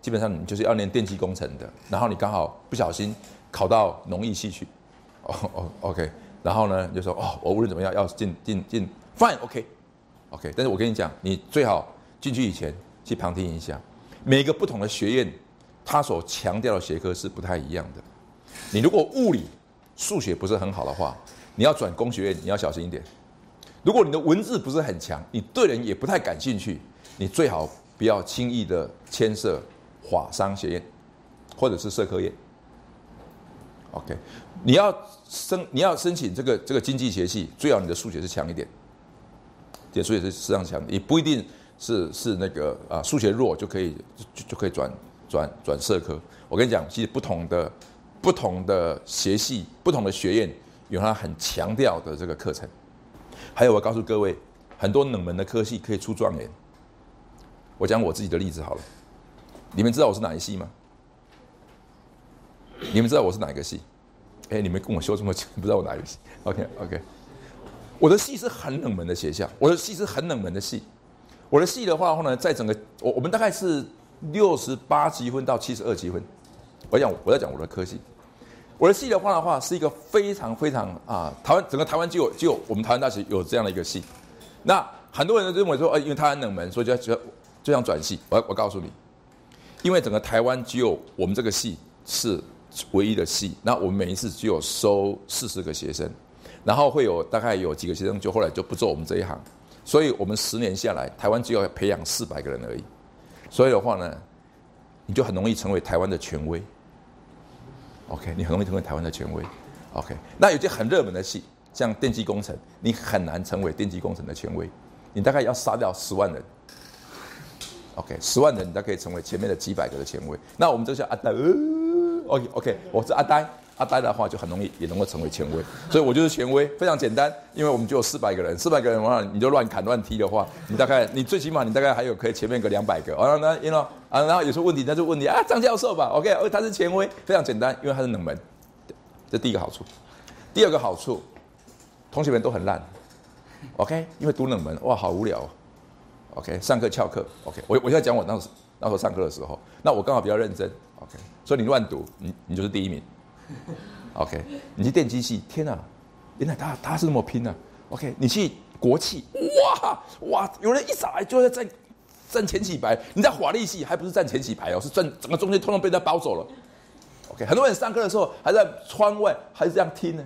基本上你就是要念电机工程的，然后你刚好不小心考到农艺系去，哦哦 OK，然后呢就说哦，我无论怎么样要进进进，Fine OK OK，但是我跟你讲，你最好进去以前去旁听一下，每个不同的学院，它所强调的学科是不太一样的。你如果物理、数学不是很好的话，你要转工学院，你要小心一点。如果你的文字不是很强，你对人也不太感兴趣，你最好不要轻易的牵涉法商学院，或者是社科院。OK，你要申你要申请这个这个经济学系，最好你的数学是强一点，点数学是适当强，也不一定是是那个啊数学弱就可以就就可以转转转社科。我跟你讲，其实不同的不同的学系、不同的学院有它很强调的这个课程。还有，我告诉各位，很多冷门的科系可以出状元。我讲我自己的例子好了，你们知道我是哪一系吗？你们知道我是哪一个系？哎，你们跟我修这么久，不知道我哪一个系？OK OK，我的戏是很冷门的学校，我的戏是很冷门的戏。我的戏的话呢，在整个我我们大概是六十八积分到七十二积分。我讲我在讲我的科系，我的戏的话的话是一个非常非常啊，台湾整个台湾就有就有我们台湾大学有这样的一个戏。那很多人都认为说，呃，因为它很冷门，所以就要就要就想转系。我我告诉你，因为整个台湾只有我们这个系是唯一的系，那我们每一次只有收四十个学生，然后会有大概有几个学生就后来就不做我们这一行，所以我们十年下来，台湾只有培养四百个人而已。所以的话呢，你就很容易成为台湾的权威。OK，你很容易成为台湾的权威。OK，那有些很热门的系，像电机工程，你很难成为电机工程的权威，你大概要杀掉十万人。OK，十万人你才可以成为前面的几百个的权威。那我们这叫阿呆，呃，OK OK，我是阿呆，阿呆的话就很容易也能够成为权威，所以我就是权威，非常简单，因为我们就有四百个人，四百个人的话，你就乱砍乱踢的话，你大概你最起码你大概还有可以前面个两百个，啊那 you know 啊，然后有时候问题那就问你啊张教授吧，OK，哦他是权威，非常简单，因为他是冷门，这第一个好处，第二个好处，同学们都很烂，OK，因为读冷门哇好无聊哦，OK，上课翘课，OK，我我现在讲我那时那时候上课的时候，那我刚好比较认真，OK，所以你乱读，你你就是第一名。OK，你去电机系，天哪，原来他他是那么拼啊！OK，你去国企，哇哇，有人一上来就在站站前几排，你在华丽系还不是站前几排哦，是站整个中间通通被他包走了。OK，很多人上课的时候还在窗外还是这样听呢，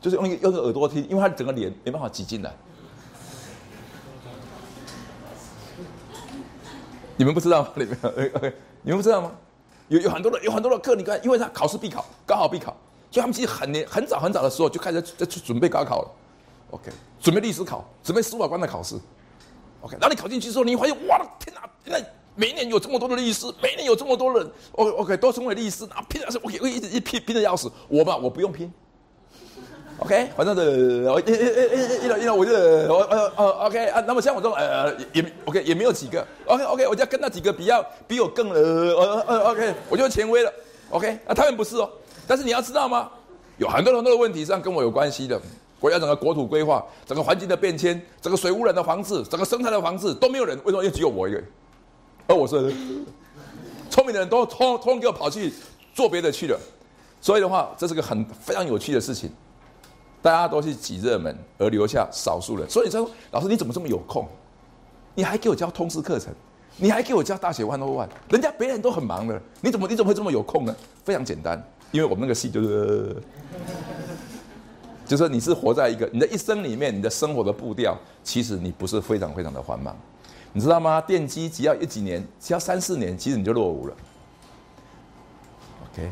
就是用一个用个耳朵听，因为他整个脸没办法挤进来。你们不知道吗？你们 OK，你们不知道吗？有有很多的有很多的课，你看，因为他考试必考，高考必考，所以他们其实很年很早很早的时候就开始在去准备高考了。OK，准备律师考，准备司法官的考试。OK，然后你考进去之后，你发现，哇，天哪！现在每一年有这么多的律师，每一年有这么多人，OK OK，都成为律师，啊，拼的是 OK，一直一拼拼的要死。我嘛，我不用拼。OK，反正的，我一、一、一、一、一、我就我呃呃 OK 啊，那么像我这种呃也 OK 也没有几个 OK OK，我就要跟那几个比较比我更呃呃呃 OK，我就权威了 OK 啊，他们不是哦，但是你要知道吗？有很多很多的问题上跟我有关系的，国家整个国土规划、整个环境的变迁、整个水污染的防治、整个生态的防治都没有人，为什么又只有我一个？而我是聪明的人都通通给我跑去做别的去了，所以的话，这是个很非常有趣的事情。大家都是挤热门，而留下少数人。所以你说，老师你怎么这么有空？你还给我教通识课程，你还给我教大写万多万，人家别人都很忙的，你怎么你怎么会这么有空呢？非常简单，因为我们那个系就是，就是说你是活在一个你的一生里面，你的生活的步调，其实你不是非常非常的缓慢，你知道吗？电机只要一几年，只要三四年，其实你就落伍了。OK，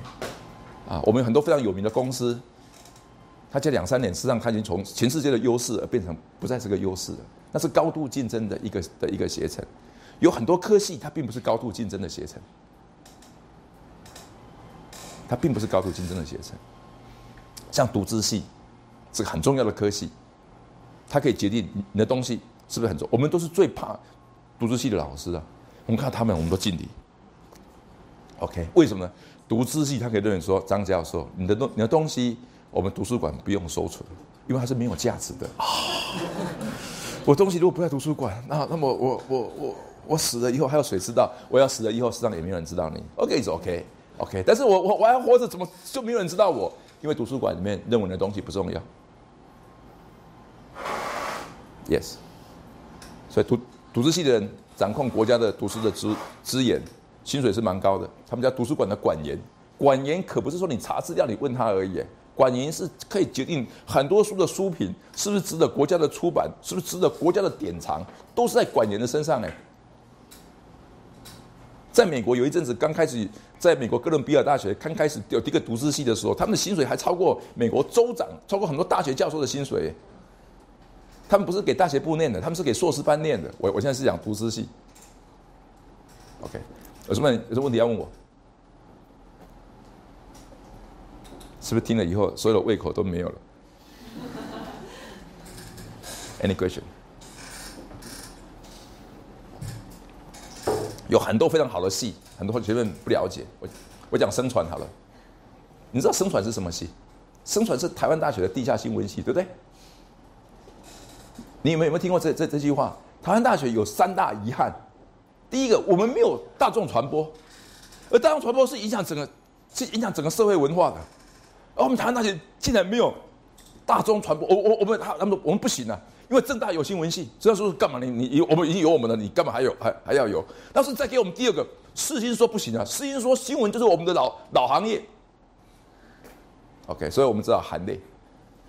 啊，我们有很多非常有名的公司。他这两三年，实际上他已经从全世界的优势而变成不再是个优势了。那是高度竞争的一个的一个携程，有很多科系它并不是高度竞争的携程，它并不是高度竞争的携程。像独资系，是个很重要的科系，它可以决定你的东西是不是很重。我们都是最怕独资系的老师啊。我们看到他们，我们都敬礼。OK，为什么呢？独资系他可以认为说，张教授，你的东你的东西。我们图书馆不用收存，因为它是没有价值的。我东西如果不在图书馆，那那么我我我我死了以后还有谁知道？我要死了以后，世上也没有人知道你。OK，是 OK OK，但是我我我还活着，怎么就没有人知道我？因为图书馆里面认为的东西不重要。Yes，所以读读书系的人掌控国家的读书的资资源，薪水是蛮高的。他们叫图书馆的馆员，馆员可不是说你查资料你问他而已。管员是可以决定很多书的书品是不是值得国家的出版，是不是值得国家的典藏，都是在管员的身上哎。在美国有一阵子刚开始，在美国哥伦比亚大学刚开始有第一个读书系的时候，他们的薪水还超过美国州长，超过很多大学教授的薪水。他们不是给大学部念的，他们是给硕士班念的。我我现在是讲读书系。OK，有什么有什么问题要问我？是不是听了以后，所有的胃口都没有了？Any question？有很多非常好的戏，很多学们不了解。我我讲生传好了，你知道生传是什么戏？生传是台湾大学的地下新闻系，对不对？你有没有没有听过这这这句话？台湾大学有三大遗憾，第一个，我们没有大众传播，而大众传播是影响整个，是影响整个社会文化的。而我们台湾大学竟然没有大众传播，我我我们他他们说我们不行啊，因为正大有新闻系，这样说干嘛？你你我们已经有我们了，你干嘛还有还还要有？但是再给我们第二个，世新说不行啊，世新说新闻就是我们的老老行业。OK，所以我们知道含泪。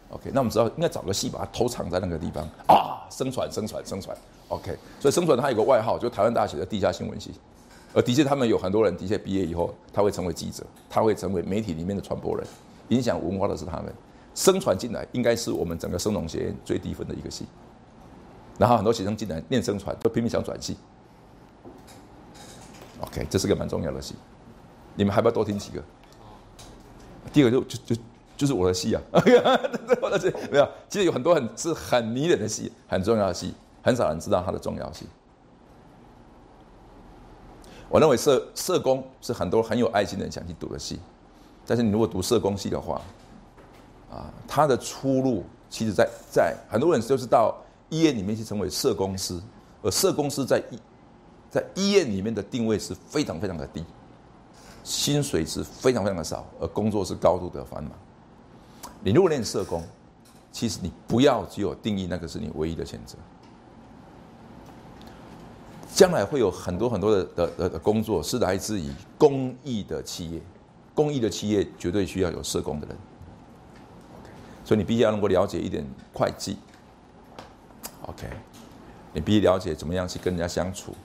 OK，那我们知道应该找个戏把它偷藏在那个地方啊，生传生传生传。OK，所以生传它有个外号，就是台湾大学的地下新闻系。而的确他们有很多人的确毕业以后，他会成为记者，他会成为媒体里面的传播人。影响文化的是他们，生传进来应该是我们整个生农学院最低分的一个系，然后很多学生进来念生传，都拼命想转系。OK，这是个蛮重要的系，你们还不要多听几个？第二个就就就就是我的戏啊，我的戏没有，其实有很多很是很迷人的戏，很重要的戏，很少人知道它的重要性。我认为社社工是很多很有爱心的人想去读的戏，但是你如果读社工系的话，啊，他的出路其实在在很多人就是到医院里面去成为社工师，而社工师在医在医院里面的定位是非常非常的低，薪水是非常非常的少，而工作是高度的繁忙。你如果练社工，其实你不要只有定义那个是你唯一的选择。将来会有很多很多的的的工作是来自于公益的企业，公益的企业绝对需要有社工的人。所以你必须要能够了解一点会计，OK，你必须了解怎么样去跟人家相处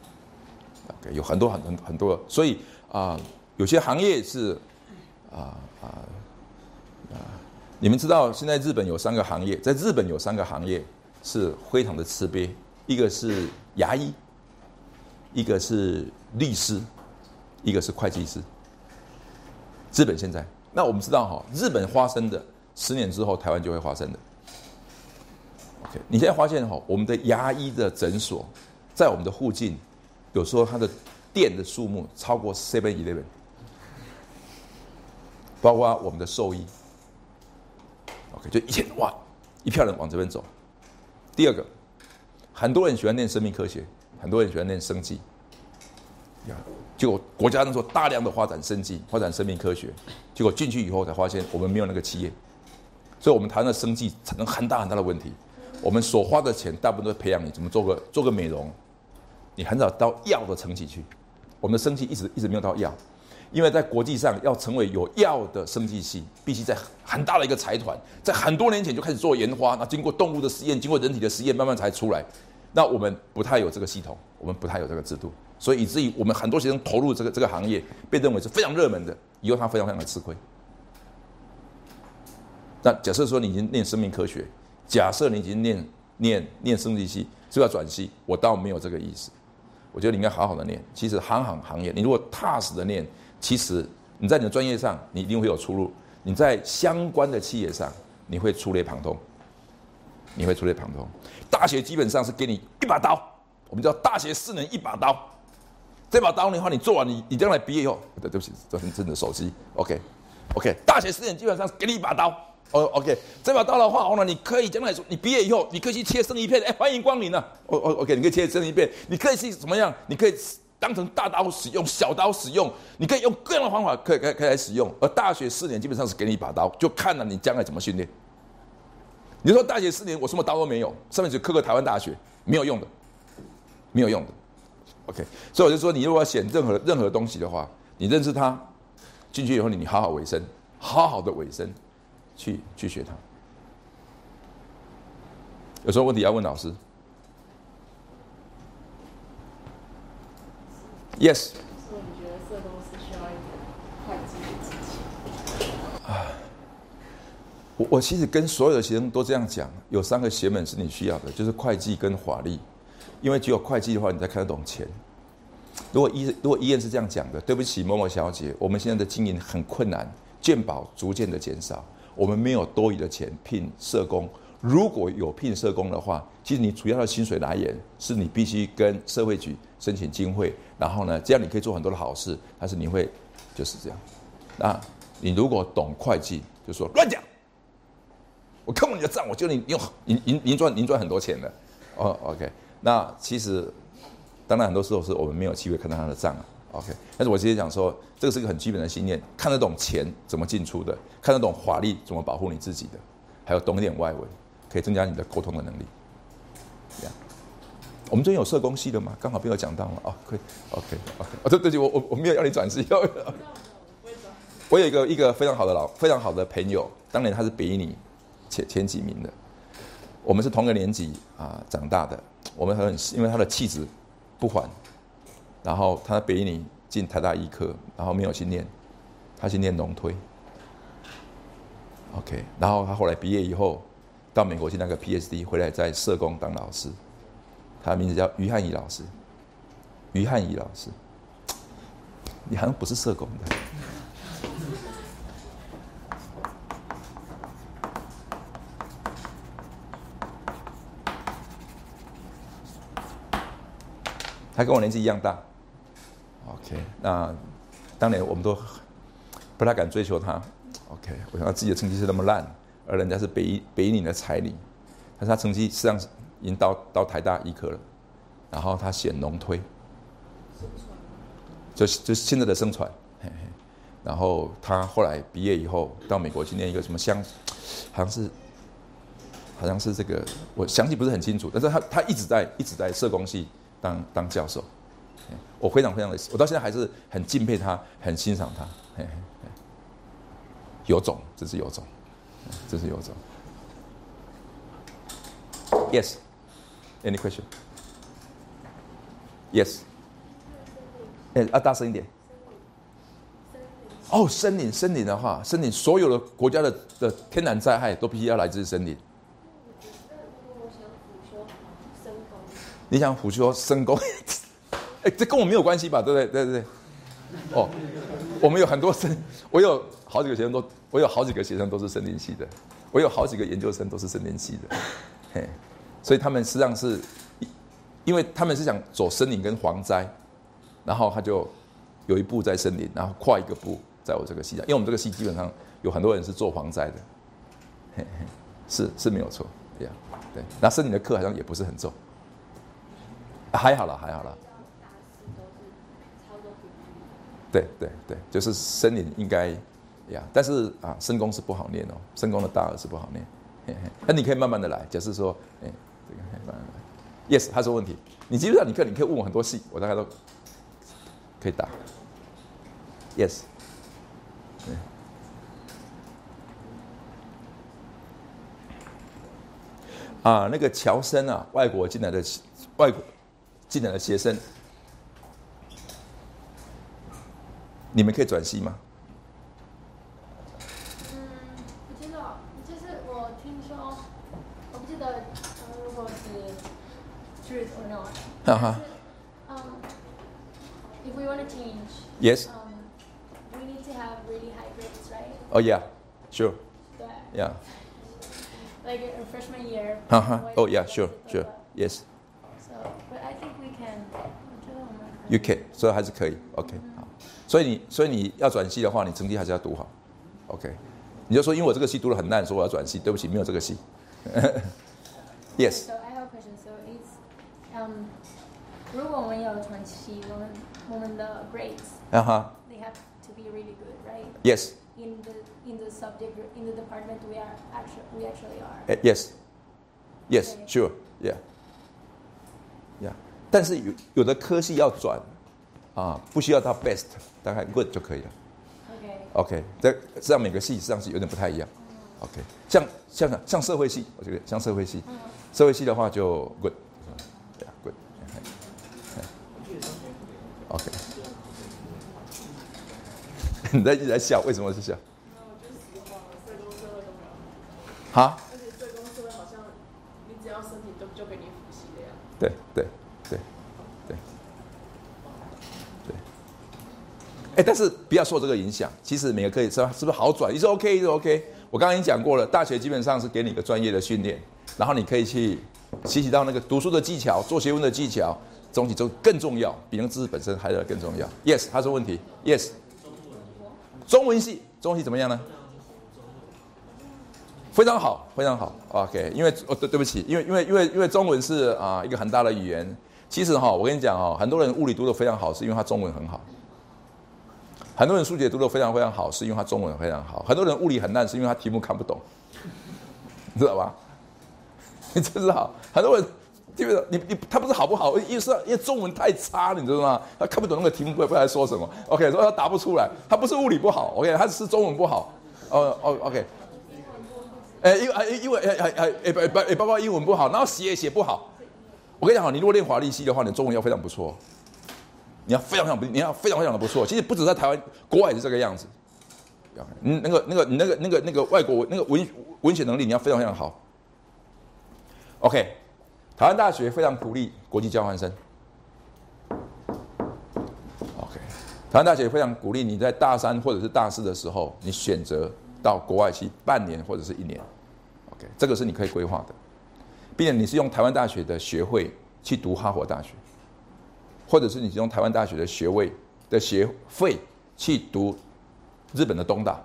，OK，有很多很很很多，所以啊，有些行业是啊啊啊，你们知道现在日本有三个行业，在日本有三个行业是非常的吃瘪，一个是牙医。一个是律师，一个是会计师。日本现在，那我们知道哈，日本发生的十年之后，台湾就会发生的。OK，你现在发现哈，我们的牙医的诊所在我们的附近，有时候它的店的数目超过 Seven Eleven，包括我们的兽医。OK，就一千哇，一票人往这边走。第二个，很多人喜欢念生命科学。很多人喜欢念生计，结果国家那时候大量的发展生计，发展生命科学，结果进去以后才发现我们没有那个企业，所以我们谈的生计产生很大很大的问题。我们所花的钱大部分都培养你怎么做个做个美容，你很少到药的层级去。我们的生计一直一直没有到药，因为在国际上要成为有药的生计系，必须在很大的一个财团，在很多年前就开始做研发，那经过动物的实验，经过人体的实验，慢慢才出来。那我们不太有这个系统，我们不太有这个制度，所以以至于我们很多学生投入这个这个行业，被认为是非常热门的，以后他非常非常的吃亏。那假设说你已经念生命科学，假设你已经念念念生物系，是要转系，我倒没有这个意思。我觉得你应该好好的念。其实行行行业，你如果踏实的念，其实你在你的专业上，你一定会有出路。你在相关的企业上，你会触类旁通。你会触类旁通，大学基本上是给你一把刀，我们叫大学四年一把刀，这把刀的话，你做完，你你将来毕业以后，对对不起，这是真的手机，OK，OK，大学四年基本上是给你一把刀，哦，OK，这把刀的话，哦呢，你可以将来说，你毕业以后，你可以去切生鱼片，哎，欢迎光临呢，哦哦，OK，你可以切生鱼片，你可以去怎么样？你可以当成大刀使用，小刀使用，你可以用各样的方法，可以可以可以来使用。而大学四年基本上是给你一把刀，就看了你将来怎么训练。你说大学四年我什么刀都没有，上面只刻个台湾大学，没有用的，没有用的。OK，所以我就说，你如果要选任何任何东西的话，你认识它，进去以后你你好好维生，好好的维生，去去学它。有什么问题要问老师？Yes。我我其实跟所有的学生都这样讲，有三个学门是你需要的，就是会计跟法律，因为只有会计的话，你才看得懂钱。如果医如果医院是这样讲的，对不起某某小姐，我们现在的经营很困难，健保逐渐的减少，我们没有多余的钱聘社工。如果有聘社工的话，其实你主要的薪水来源是你必须跟社会局申请经费，然后呢，这样你可以做很多的好事，但是你会就是这样。那你如果懂会计，就说乱讲。我看过你的账，我觉得你用您您您赚您赚很多钱的，哦，OK。那其实当然很多时候是我们没有机会看到他的账啊，OK。但是我直接讲说，这个是一个很基本的信念，看得懂钱怎么进出的，看得懂法律怎么保护你自己的，还有懂一点外围，可以增加你的沟通的能力。这样，我们这边有社工系的嘛？刚好被我讲到了哦，可以，OK，OK。哦，对对对，我我我没有要你转系，要。我有一个一个非常好的老非常好的朋友，当年他是比你。前前几名的，我们是同个年级啊长大的，我们很因为他的气质不凡，然后他北你进台大医科，然后没有去念，他去念农推，OK，然后他后来毕业以后到美国去那个 PSD，回来在社工当老师，他的名字叫于汉仪老师，于汉仪老师，你好像不是社工的。他跟我年纪一样大。OK，那当年我们都不太敢追求他。OK，我想他自己的成绩是那么烂，而人家是北一北一女的彩礼，但是他成绩实际上已经到到台大医科了，然后他选农推，就是就是现在的生传。嘿嘿然后他后来毕业以后到美国去念一个什么乡，好像是好像是这个，我详细不是很清楚，但是他他一直在一直在社工系当当教授，我非常非常的，我到现在还是很敬佩他，很欣赏他，有种，这是有种，这是有种。Yes, any question? Yes. 哎，啊，大声一点。哦，森林，森林的话，森林所有的国家的的天然灾害都必须要来自森林。你想辅修深工，哎，这跟我没有关系吧？对不对？对对对。哦，我们有很多生，我有好几个学生都，我有好几个学生都是森林系的，我有好几个研究生都是森林系的，嘿，所以他们实际上是，因为他们是想走森林跟蝗灾，然后他就有一步在森林，然后跨一个步在我这个系上，因为我们这个系基本上有很多人是做蝗灾的，嘿嘿，是是没有错，对呀，对，那森林的课好像也不是很重，还好了，还好了。对对对，就是森林应该呀，但是啊，深工是不好念哦，深工的大二是不好念。那你可以慢慢的来，假设说，哎，这个慢慢来。Yes，他说问题，你基本上你可你可以问我很多细，我大概都可以答。Yes，啊，那个乔森啊，外国进来的外国进来的学生，你们可以转系吗？嗯，不知道，就是我听说，我不记得，呃，如果是 truth or not，哈哈嗯，if we want to change， ，Yes， um, we need to have really high grades, right? 哦，Yeah，Sure，对 Yeah， like in freshman year. 哈哈，哦我也，Yeah，Sure，Sure，Yes，You So, 觉得我们可以 can，所以还是可以，OK，好。所以你所以你要转系的话，你成绩还是要读好，OK。你就说因为我这个系读的很烂，说我要转系，对不起，没有这个系。Yes，So I have a question. So it's um，如果我们有传奇，我们我们的 grades 啊哈 they have to be really good, right?，Yes，In the in the subject in the department we are actually we actually are. 哎，Yes，Yes，Sure，Yeah，Yeah。但是有有的科系要转啊，不需要到 Best，大概 Good 就可以了。OK，这实际上每个系实际上是有点不太一样。OK，像像像社会系，我觉得像社会系，社会系的话就 good，对啊 good。OK，你在一直在笑，为什么是笑？那我觉得死光了，社工社会都没有，哈？而且社工社会好像你只要申请就就给你复习的呀。对对对对对。哎，但是不要受这个影响。其实每个科是是不是好转？一是 OK，一是 OK。我刚刚已经讲过了，大学基本上是给你一个专业的训练，然后你可以去学习到那个读书的技巧、做学问的技巧，总体就更重要，比那知识本身还要更重要。Yes，他说问题。Yes，中文系，中文系怎么样呢？非常好，非常好。OK，因为哦对对不起，因为因为因为因为中文是啊、一个很大的语言。其实哈、我跟你讲哈、很多人物理读得非常好，是因为他中文很好；很多人数学读得非常非常好，是因为他中文非常好；很多人物理很烂，是因为他题目看不懂，你知道吧？你知不知道？很多人基本上你你他不是好不好，因为是因为中文太差了，你知道吗？他看不懂那个题目，不知道在说什么。OK，所以他答不出来，他不是物理不好，OK，他是中文不好。哦哦，OK。哎，英哎英文哎哎哎哎哎哎，包括英文不好，然后写也写不好。我跟你讲，你如果练华丽系的话，你中文要非常不错，你要非常非常不，你要非常非常的不错。其实不止在台湾，国外也是这个样子。你那个那个那个那个那个外国那个文文学能力，你要非常非常好。OK，台湾大学非常鼓励国际交换生。OK，台湾大学非常鼓励你在大三或者是大四的时候，你选择到国外去半年或者是一年。OK，这个是你可以规划的，并且你是用台湾大学的学会去读哈佛大学。或者是你用台湾大学的学位的学费去读日本的东大，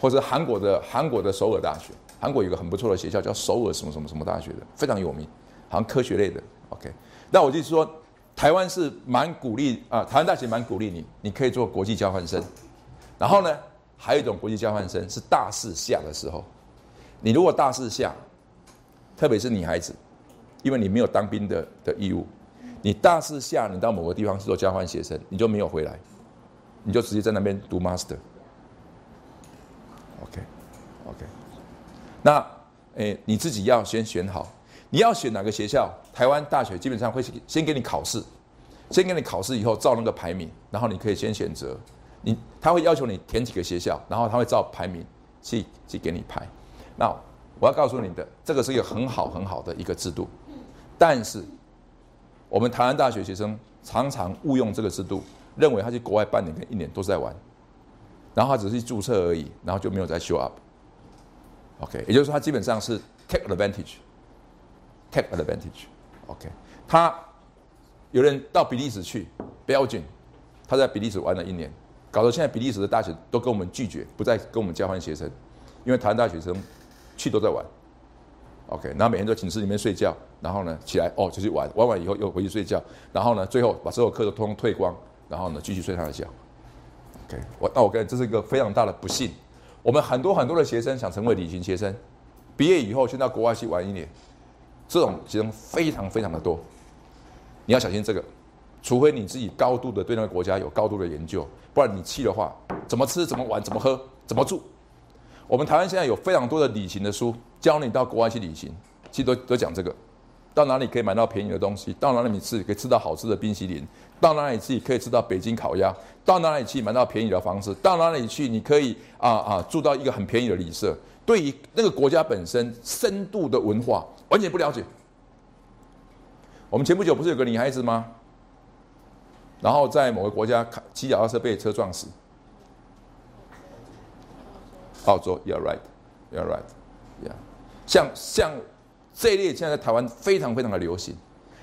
或者韩国的韩国的首尔大学。韩国有个很不错的学校叫首尔什么什么什么大学的，非常有名，好像科学类的。OK，那我就是说，台湾是蛮鼓励啊，台湾大学蛮鼓励你，你可以做国际交换生。然后呢，还有一种国际交换生是大四下的时候，你如果大四下，特别是女孩子，因为你没有当兵的的义务，你大四下你到某个地方去做交换学生，你就没有回来，你就直接在那边读 master。OK，OK。那，诶，你自己要先选好，你要选哪个学校？台湾大学基本上会先给你考试，先给你考试以后照那个排名，然后你可以先选择。你他会要求你填几个学校，然后他会照排名去去给你排。那我要告诉你的，这个是一个很好很好的一个制度，但是我们台湾大学学生常常误用这个制度，认为他去国外半年跟一年都在玩，然后他只是注册而已，然后就没有再 show up。OK，也就是说，他基本上是 take advantage，take advantage。OK，他有人到比利时去，Belgium，他在比利时玩了一年，搞得现在比利时的大学都跟我们拒绝，不再跟我们交换学生，因为台湾大学生去都在玩。OK，然后每天都寝室里面睡觉，然后呢起来哦就去玩，玩完以后又回去睡觉，然后呢最后把所有课都通通退光，然后呢继续睡他的觉。OK，我那我跟你这是一个非常大的不幸。我们很多很多的学生想成为旅行学生，毕业以后先到国外去玩一年，这种学生非常非常的多，你要小心这个，除非你自己高度的对那个国家有高度的研究，不然你去的话，怎么吃怎么玩怎么喝怎么住，我们台湾现在有非常多的旅行的书，教你到国外去旅行，其实都都讲这个。到哪里可以买到便宜的东西？到哪里吃可以吃到好吃的冰淇淋？到哪里去可以吃到北京烤鸭？到哪里去买到便宜的房子？到哪里去你可以啊啊住到一个很便宜的旅社？对于那个国家本身深度的文化完全不了解。我们前不久不是有个女孩子吗？然后在某个国家骑脚踏车被车撞死。澳洲，You're right，You're right，Yeah，像像。这一列现在在台湾非常非常的流行，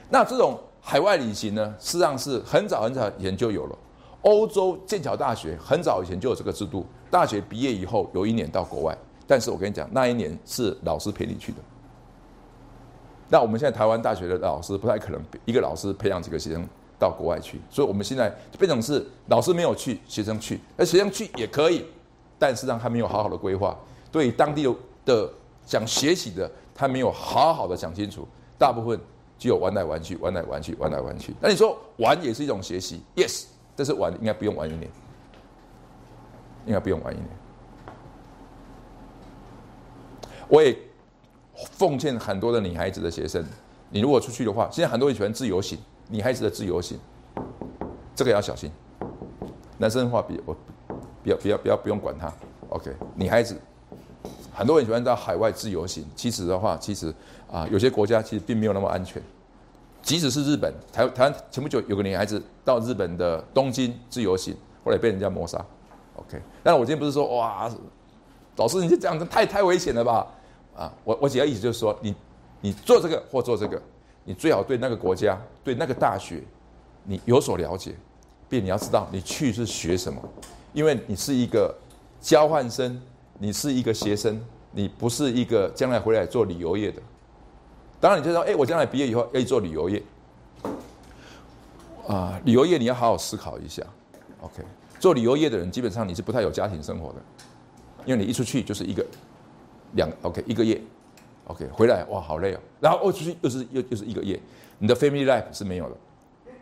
那这种海外旅行呢，实际上是很早很早以前就有了。欧洲剑桥大学很早以前就有这个制度，大学毕业以后有一年到国外，但是我跟你讲，那一年是老师陪你去的。那我们现在台湾大学的老师不太可能一个老师培养几个学生到国外去，所以我们现在就变成是老师没有去，学生去，而学生去也可以，但是让他没有好好的规划，对当地的的讲学习的。他没有好好的讲清楚，大部分只有玩来玩去，玩来玩去，玩来玩去。那你说玩也是一种学习？Yes，但是玩应该不用玩一年，应该不用玩一年。我也奉劝很多的女孩子的学生，你如果出去的话，现在很多人喜欢自由行，女孩子的自由行，这个要小心。男生的话，比我不要不要不要不用管他。OK，女孩子。很多人喜欢到海外自由行，其实的话，其实啊，有些国家其实并没有那么安全。即使是日本，台台湾前不久有个女孩子到日本的东京自由行，后来被人家谋杀。OK，但我今天不是说哇，老师你就这样子太太危险了吧？啊，我我主要意思就是说，你你做这个或做这个，你最好对那个国家、对那个大学，你有所了解，并你要知道你去是学什么，因为你是一个交换生。你是一个学生，你不是一个将来回来做旅游业的。当然，你就说，哎，我将来毕业以后要做旅游业。啊，旅游业你要好好思考一下。OK，做旅游业的人基本上你是不太有家庭生活的，因为你一出去就是一个两 OK 一个月，OK 回来哇好累哦，然后哦出去又是又又是一个月，你的 family life 是没有的。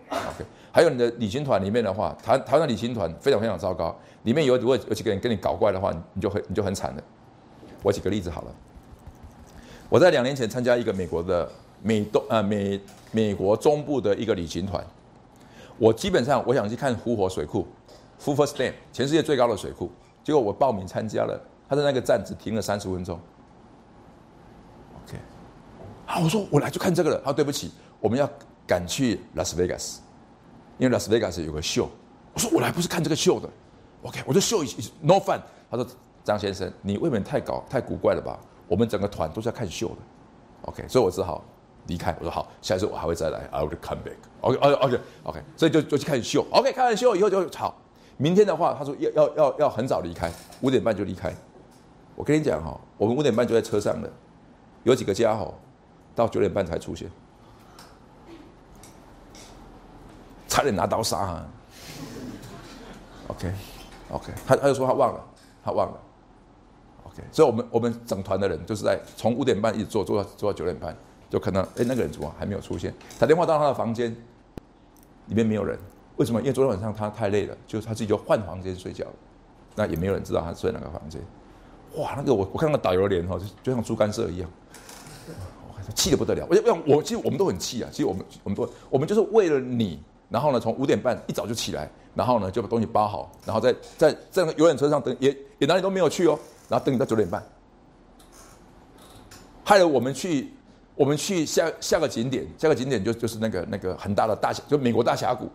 OK，还有你的旅行团里面的话，台台湾的旅行团非常非常糟糕。里面有如果有几个人跟你搞怪的话，你就很你就很惨了。我举个例子好了，我在两年前参加一个美国的美东呃美美国中部的一个旅行团，我基本上我想去看湖火水库 f u f o r s Dam，全世界最高的水库。结果我报名参加了，他在那个站只停了三十分钟。OK，好，我说我来就看这个了。他说对不起，我们要赶去拉斯维加斯，因为拉斯维加斯有个秀。我说我来不是看这个秀的。OK，我就秀一 no fun。他说：“张先生，你未免太搞太古怪了吧？我们整个团都是要看秀的。”OK，所以我只好离开。我说好，下一次我还会再来，I will come back。OK OK OK OK，所以就就去开始秀。OK，看完秀以后就好。明天的话，他说要要要要很早离开，五点半就离开。我跟你讲哈，我们五点半就在车上了，有几个家伙到九点半才出现，差点拿刀杀啊。OK OK，他他就说他忘了，他忘了。OK，所以我们我们整团的人就是在从五点半一直坐坐到坐到九点半，就看到哎那个人怎么还没有出现？打电话到他的房间，里面没有人。为什么？因为昨天晚上他太累了，就他自己就换房间睡觉了。那也没有人知道他睡哪个房间。哇，那个我我看到导游脸哈，就就像猪肝色一样，气得不得了。我我我其实我们都很气啊，其实我们我们都我们就是为了你，然后呢从五点半一早就起来，然后呢就把东西包好，然后在在在游览车上等，也也哪里都没有去哦，然后等你到九点半，害了我们去我们去下下个景点，下个景点就就是那个那个很大的大峡，就美国大峡谷。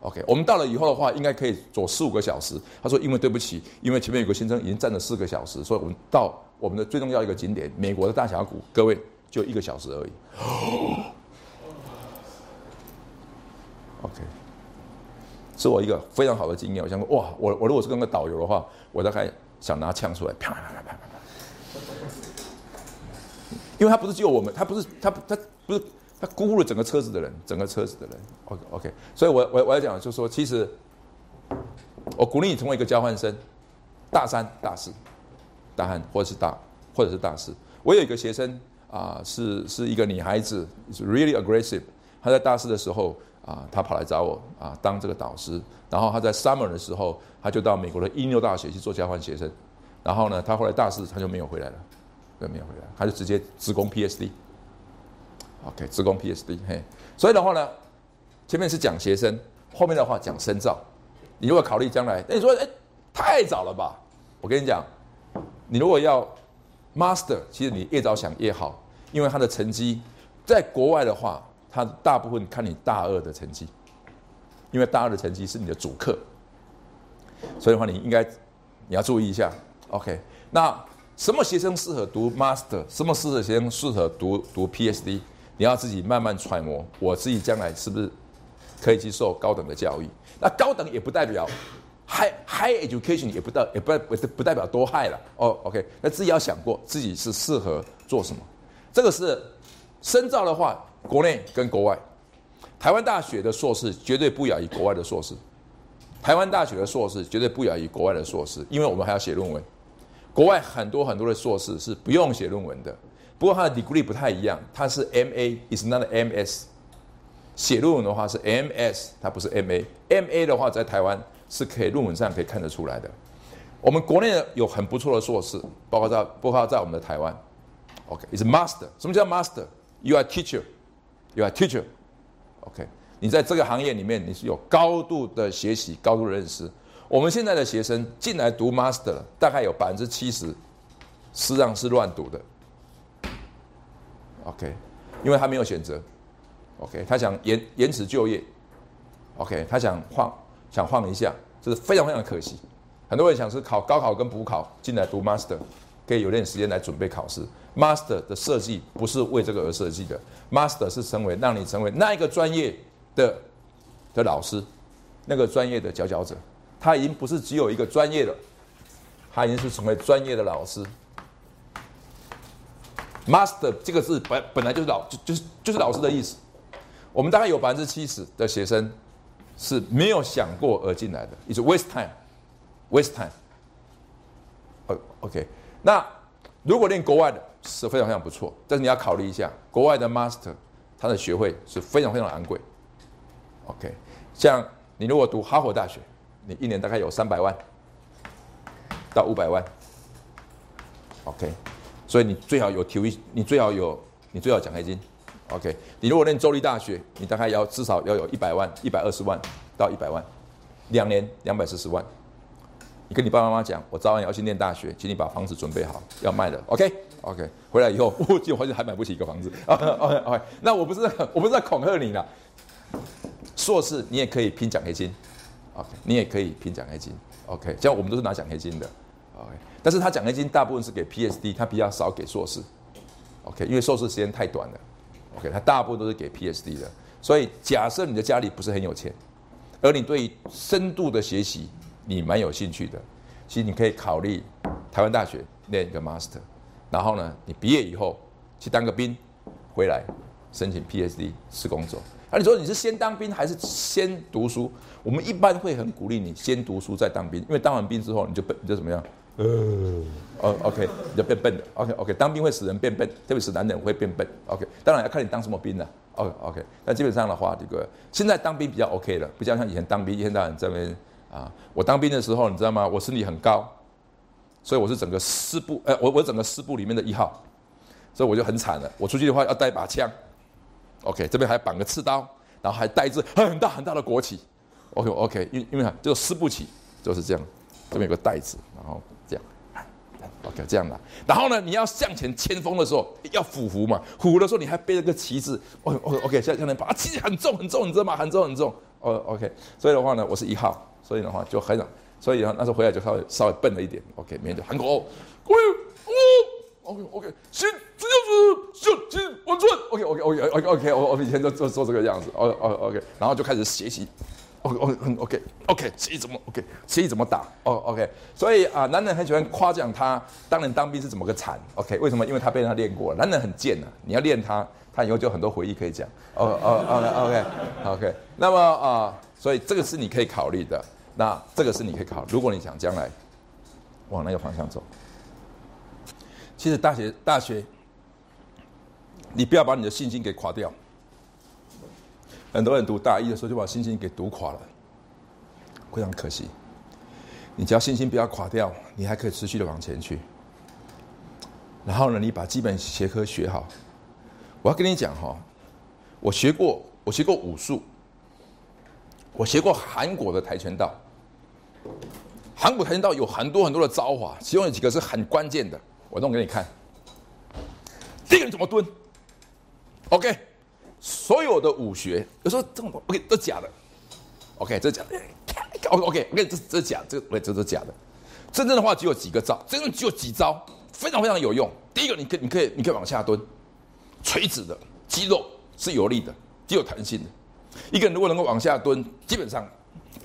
OK，我们到了以后的话，应该可以走四五个小时。他说：“因为对不起，因为前面有个先生已经站了四个小时，所以我们到我们的最重要一个景点——美国的大峡谷，各位就一个小时而已。”OK，是我一个非常好的经验。我想说，哇，我我如果是跟个导游的话，我大概想拿枪出来，啪啪啪啪啪啪。因为他不是只有我们，他不是他他不是。他辜负了整个车子的人，整个车子的人。OK OK，所以我我我要讲，就是说，其实我鼓励你成为一个交换生，大三、大四、大汉或者是大或者是大四。我有一个学生啊，是是一个女孩子是 really aggressive。她在大四的时候啊，他跑来找我啊，当这个导师。然后他在 summer 的时候，他就到美国的伊纽大学去做交换学生。然后呢，他后来大四他就没有回来了，没有回来，他就直接职工 PSD。OK，职工 PSD，嘿，所以的话呢，前面是讲学生，后面的话讲深造。你如果考虑将来，那你说，哎，太早了吧？我跟你讲，你如果要 Master，其实你越早想越好，因为他的成绩在国外的话，他大部分看你大二的成绩，因为大二的成绩是你的主课，所以的话你应该你要注意一下。OK，那什么学生适合读 Master？什么适合学生适合读读 PSD？你要自己慢慢揣摩，我自己将来是不是可以去受高等的教育？那高等也不代表 high high education，也不代也不不不代表多 high 了。哦，OK，那自己要想过自己是适合做什么。这个是深造的话，国内跟国外，台湾大学的硕士绝对不亚于国外的硕士。台湾大学的硕士绝对不亚于国外的硕士，因为我们还要写论文。国外很多很多的硕士是不用写论文的。不过它的 degree 不太一样，它是 M A，is not M S。写论文的话是 M S，它不是 M A。M A 的话在台湾是可以论文上可以看得出来的。我们国内有很不错的硕士，包括在包括在我们的台湾。OK，is master。什么叫 master？You are teacher，you are teacher。OK，你在这个行业里面你是有高度的学习、高度的认识。我们现在的学生进来读 master，大概有百分之七十，实际上是乱读的。OK，因为他没有选择，OK，他想延延迟就业，OK，他想晃想晃一下，这是非常非常可惜。很多人想是考高考跟补考进来读 Master，可以有点时间来准备考试。Master 的设计不是为这个而设计的，Master 是成为让你成为那一个专业的的老师，那个专业的佼佼者。他已经不是只有一个专业的，他已经是成为专业的老师。Master 这个字本本来就是老就就是就是老师的意思。我们大概有百分之七十的学生是没有想过而进来的，is waste time，waste time。O OK，那如果练国外的是非常非常不错，但是你要考虑一下，国外的 Master 他的学费是非常非常昂贵。OK，像你如果读哈佛大学，你一年大概有三百万到五百万。OK。所以你最好有体育，你最好有，你最好奖学金，OK。你如果念州立大学，你大概要至少要有一百万、一百二十万到一百万，两年两百四十万。你跟你爸爸妈妈讲，我早晚要去念大学，请你把房子准备好，要卖的 OK，。回来以后，我就发现还买不起一个房子，OK，OK。那我不是 我不是在恐吓你了，硕士你也可以拼奖学金，OK，你也可以拼奖学金，OK。像我们都是拿奖学金的，OK。但是他奖学金大部分是给 PSD，他比较少给硕士，OK，因为硕士时间太短了 OK，它大部分都是给 PSD 的。所以假设你的家里不是很有钱，而你对于深度的学习你蛮有兴趣的，其实你可以考虑台湾大学念一个 Master，然后呢，你毕业以后去当个兵，回来申请 PSD 是工作。那你说你是先当兵还是先读书？我们一般会很鼓励你先读书再当兵，因为当完兵之后你就笨，你就怎么样？呃，哦，OK，你就变笨了。OK，OK，当兵会使人变笨，特别是男人会变笨。OK，当然要看你当什么兵了。OK，OK，那基本上的话，这个现在当兵比较 OK 了，不像像以前当兵一天到晚这边啊。我当兵的时候，你知道吗？我身体很高，所以我是整个师部，呃，我我整个师部里面的一号，所以我就很惨了。我出去的话要带把枪。OK，这边还绑个刺刀，然后还带一支很大很大的国旗。OK，OK，因因为这个师部旗就是这样，这边有个袋子，然后这样，OK，这样的。然后呢，你要向前前锋的时候要俯伏嘛，俯的时候你还背了个旗帜。OK，OK，像像那把旗子很重很重，你知道吗？很重很重。哦，OK，所以的话呢，我是一号，所以的话就很，所以那时候回来就稍微稍微笨了一点。OK，明天就韩国，哦。OK OK，行，这就是行行稳准。OK OK OK OK OK，我我以前都做做这个样子。哦哦 OK，然后就开始学习。OK OK OK OK，学习怎么 OK，学习怎么打。哦 OK，所以啊，男人很喜欢夸奖他当年当兵是怎么个惨。OK，为什么？因为他被他练过。男人很贱呐，你要练他，他以后就很多回忆可以讲。哦哦 OK OK OK，那么啊，所以这个是你可以考虑的。那这个是你可以考，如果你想将来往那个方向走。其实大学大学，你不要把你的信心给垮掉。很多人读大一的时候就把信心给读垮了，非常可惜。你只要信心不要垮掉，你还可以持续的往前去。然后呢，你把基本学科学好。我要跟你讲哈，我学过，我学过武术，我学过韩国的跆拳道。韩国跆拳道有很多很多的招法，其中有几个是很关键的。我弄给你看，第一个怎么蹲？OK，所有的武学有时候这种 OK 都假的，OK 这假的，OK OK 我跟你这这假，这个这这假的，真正的话只有几个招，真正只有几招，非常非常有用。第一个，你可你可以你可以往下蹲，垂直的肌肉是有力的，具有弹性的。一个人如果能够往下蹲，基本上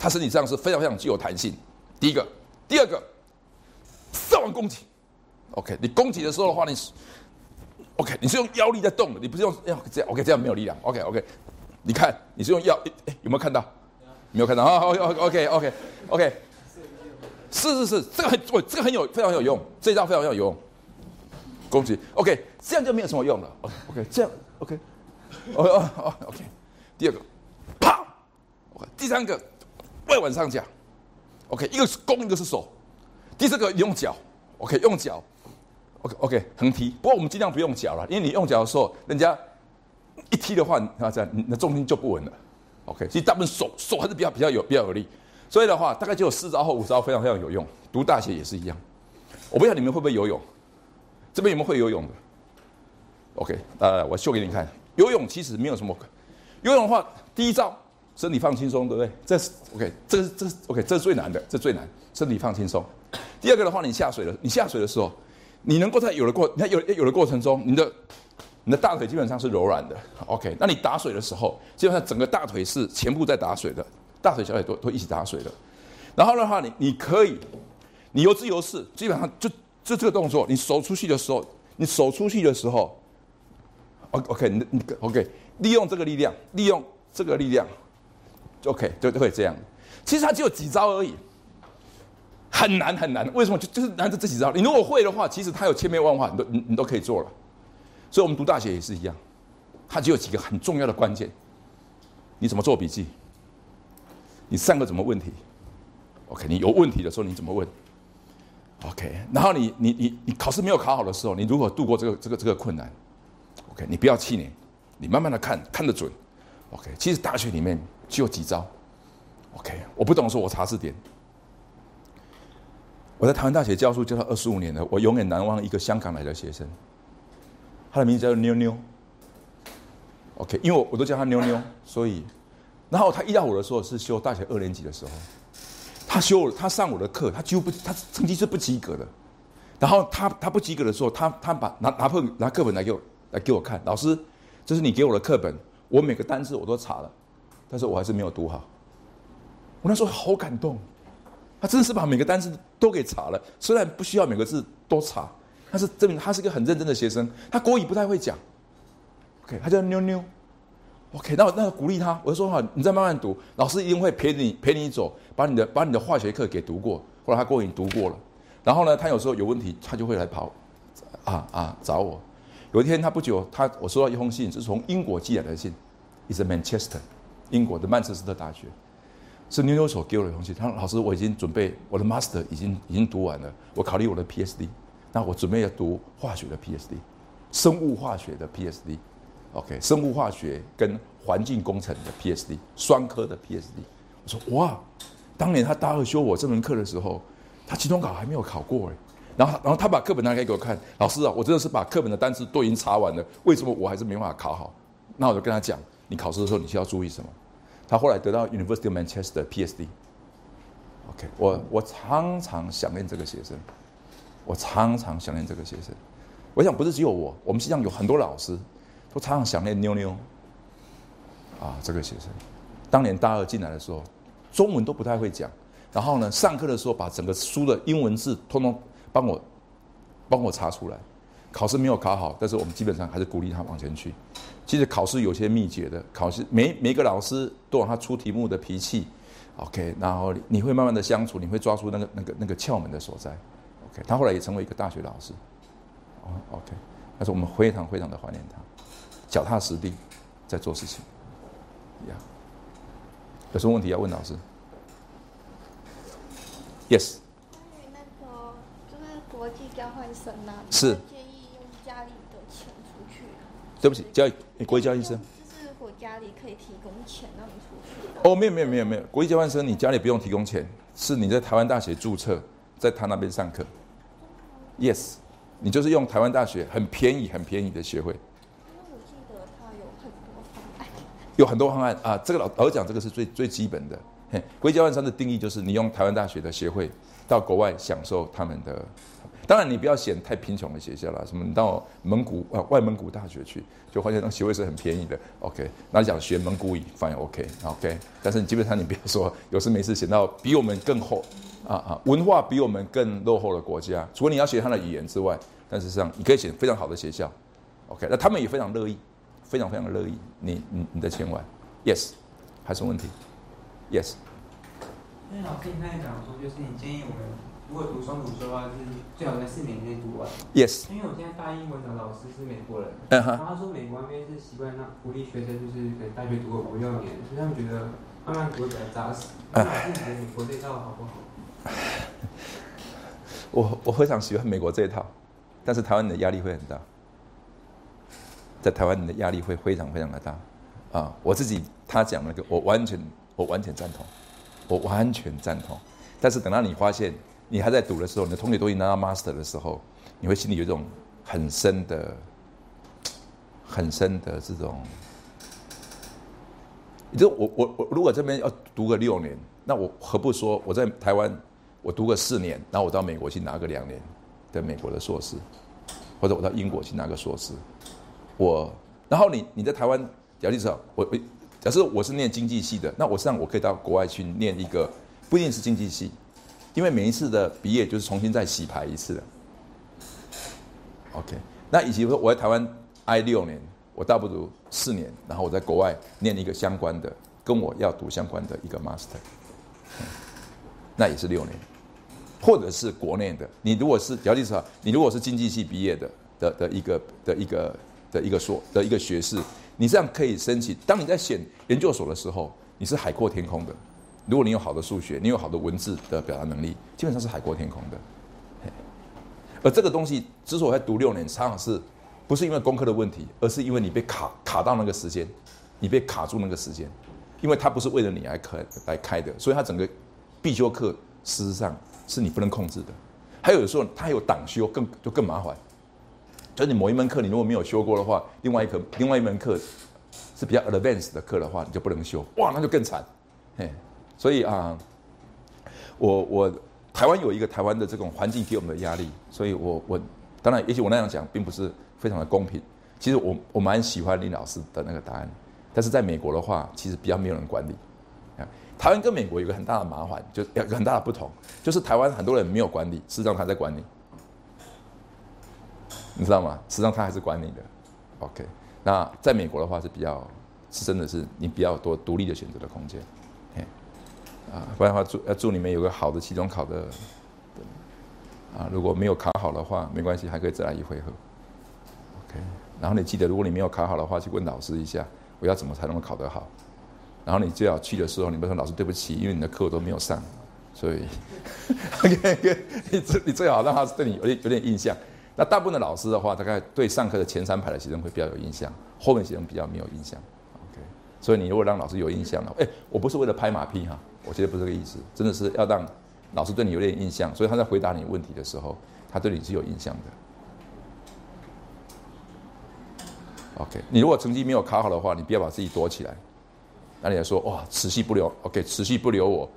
他身体上是非常非常具有弹性。第一个，第二个，上完攻击。OK，你攻击的时候的话，你是 OK，你是用腰力在动的，你不是用要这样 OK，这样没有力量。OK OK，你看你是用腰，哎有没有看到？没有看到啊？OK OK OK OK，是是是，这个很我这个很有非常有用，这一招非常有用。攻击 OK，这样就没有什么用了。OK 这样 OK，哦哦哦 OK，第二个啪，OK，第三个外往上讲，OK，一个是攻，一个是守，第四个用脚，OK 用脚。OK OK，横踢。不过我们尽量不用脚了，因为你用脚的时候，人家一踢的话，啊这样，你的重心就不稳了。OK，其实大部分手手还是比较比较有比较有力，所以的话，大概就有四招或五招非常非常有用。读大学也是一样。我不知道你们会不会游泳，这边有没有会游泳的？OK，呃，我秀给你看。游泳其实没有什么，游泳的话，第一招身体放轻松，对不对？这是 OK，这是这是 OK，这是最难的，这最难，身体放轻松。第二个的话，你下水了，你下水的时候。你能够在有的过，你看有有的过程中，你的你的大腿基本上是柔软的，OK。那你打水的时候，基本上整个大腿是全部在打水的，大腿小腿都都一起打水的。然后的话，你你可以，你游自由式，基本上就就这个动作，你手出去的时候，你手出去的时候，OK，你你 OK，利用这个力量，利用这个力量就，OK，就就会这样。其实它只有几招而已。很难很难，为什么？就就是难着这几招。你如果会的话，其实它有千变万化，你都你你都可以做了。所以，我们读大学也是一样，它只有几个很重要的关键。你怎么做笔记？你上课怎么问题？OK，你有问题的时候你怎么问？OK，然后你你你你考试没有考好的时候，你如何度过这个这个这个困难？OK，你不要气馁，你慢慢的看看得准。OK，其实大学里面只有几招。OK，我不懂说，我查字典。我在台湾大学教书教了二十五年了，我永远难忘一个香港来的学生，他的名字叫妞妞。OK，因为我我都叫他妞妞，所以，然后他一到我的时候是修大学二年级的时候，他修他上我的课，他几乎不他成绩是不及格的，然后他他不及格的时候，他他把拿拿破拿课本来给我来给我看，老师，这是你给我的课本，我每个单词我都查了，但是我还是没有读好。我那时候好感动，他真的是把每个单词都给查了，虽然不需要每个字都查，但是证明他是一个很认真的学生。他国语不太会讲，OK，他叫妞妞，OK，那我那鼓励他，我就说哈，你再慢慢读，老师一定会陪你陪你走，把你的把你的化学课给读过，后来他国语读过了，然后呢，他有时候有问题，他就会来跑，啊啊找我。有一天他不久，他我收到一封信，是从英国寄来的信，is Manchester，英国的曼彻斯特大学。是妞妞所给我的东西。他说：“老师，我已经准备我的 master 已经已经读完了，我考虑我的 PhD。那我准备要读化学的 PhD，生物化学的 PhD，OK，生物化学跟环境工程的 PhD，双科的 PhD。我说哇，当年他大二修我这门课的时候，他期中考还没有考过哎。然后然后他把课本拿给给我看，老师啊，我真的是把课本的单词都已经查完了，为什么我还是没办法考好？那我就跟他讲，你考试的时候你需要注意什么？”他后来得到 University of Manchester PhD。OK，我我常常想念这个学生，我常常想念这个学生。我想不是只有我，我们实际上有很多老师都常常想念妞妞。啊，这个学生，当年大二进来的时候，中文都不太会讲，然后呢，上课的时候把整个书的英文字通通帮我帮我查出来。考试没有考好，但是我们基本上还是鼓励他往前去。其实考试有些秘诀的，考试每每个老师都有他出题目的脾气，OK，然后你会慢慢的相处，你会抓住那个那个那个窍门的所在，OK。他后来也成为一个大学老师，哦，OK。但是我们非常非常的怀念他，脚踏实地在做事情，呀。有什么问题要问老师？Yes。关于那个就是国际交换生啊，是。对不起，交国际交换生，就是我家里可以提供钱让你出去。哦，没有没有没有没有，国际交换生你家里不用提供钱，是你在台湾大学注册，在他那边上课。Yes，你就是用台湾大学很便宜很便宜的学会。因为我记得他有很多方案。有很多方案啊，这个老老实讲，这个是最最基本的。嘿国际交换生的定义就是你用台湾大学的学会到国外享受他们的。当然，你不要选太贫穷的学校了，什么你到蒙古啊外蒙古大学去，就发现那学位是很便宜的。OK，那你想学蒙古语，反而 OK，OK。但是你基本上你不要说有事没事选到比我们更厚啊啊文化比我们更落后的国家，除了你要学他的语言之外，但实际上你可以选非常好的学校。OK，那他们也非常乐意，非常非常乐意你你你的千万，Yes，还是问题？Yes。那老师你刚才讲说，就是你建议我们。如果读双主修的话，是最好在四年内读完。Yes。因为我现在大英文的老师是美国人，然后他说美国那边是习惯让鼓励学生就是可能大学读个五六年，所以他们觉得慢慢读会比较扎实。老师你觉得美国这套好不好？我我非常喜欢美国这一套，但是台湾的压力会很大，在台湾你的压力会非常非常的大啊！我自己他讲那个，我完全我完全赞同，我完全赞同。但是等到你发现。你还在读的时候，你的同学都已经拿到 master 的时候，你会心里有一种很深的、很深的这种。你就我我我如果这边要读个六年，那我何不说我在台湾我读个四年，然后我到美国去拿个两年的美国的硕士，或者我到英国去拿个硕士，我然后你你在台湾，假设我我假设我是念经济系的，那我实际上我可以到国外去念一个不一定是经济系。因为每一次的毕业就是重新再洗牌一次的，OK。那以及说我在台湾挨六年，我倒不如四年，然后我在国外念一个相关的，跟我要读相关的一个 master，那也是六年，或者是国内的。你如果是姚律师啊，你如果是经济系毕业的的的一个的一个的一个硕的一个学士，你这样可以申请。当你在选研究所的时候，你是海阔天空的。如果你有好的数学，你有好的文字的表达能力，基本上是海阔天空的。而这个东西之所以在读六年，常常是不是因为功课的问题，而是因为你被卡卡到那个时间，你被卡住那个时间，因为它不是为了你来开来开的，所以它整个必修课事实上是你不能控制的。还有有时候它还有党修，更就更麻烦。就是你某一门课你如果没有修过的话，另外一科另外一门课是比较 advanced 的课的话，你就不能修，哇，那就更惨，嘿。所以啊，我我台湾有一个台湾的这种环境给我们的压力，所以我我当然也许我那样讲并不是非常的公平，其实我我蛮喜欢林老师的那个答案，但是在美国的话，其实比较没有人管理。啊台湾跟美国有个很大的麻烦，就有个很大的不同，就是台湾很多人没有管理，事实上他在管理，你知道吗？实际上他还是管你的。OK，那在美国的话是比较，是真的是你比较多独立的选择的空间。啊，不然的话祝要祝你们有个好的期中考的。啊，如果没有考好的话，没关系，还可以再来一回合。OK，然后你记得，如果你没有考好的话，去问老师一下，我要怎么才能够考得好。然后你最好去的时候，你不要说老师对不起，因为你的课都没有上，所以，OK，，你最你最好让他对你有点有点印象。那大部分的老师的话，大概对上课的前三排的学生会比较有印象，后面学生比较没有印象。OK，所以你如果让老师有印象了，哎，我不是为了拍马屁哈，我觉得不是这个意思，真的是要让老师对你有点印象，所以他在回答你问题的时候，他对你是有印象的。OK，你如果成绩没有考好的话，你不要把自己躲起来。那你说哇，持续不留，OK，持续不留我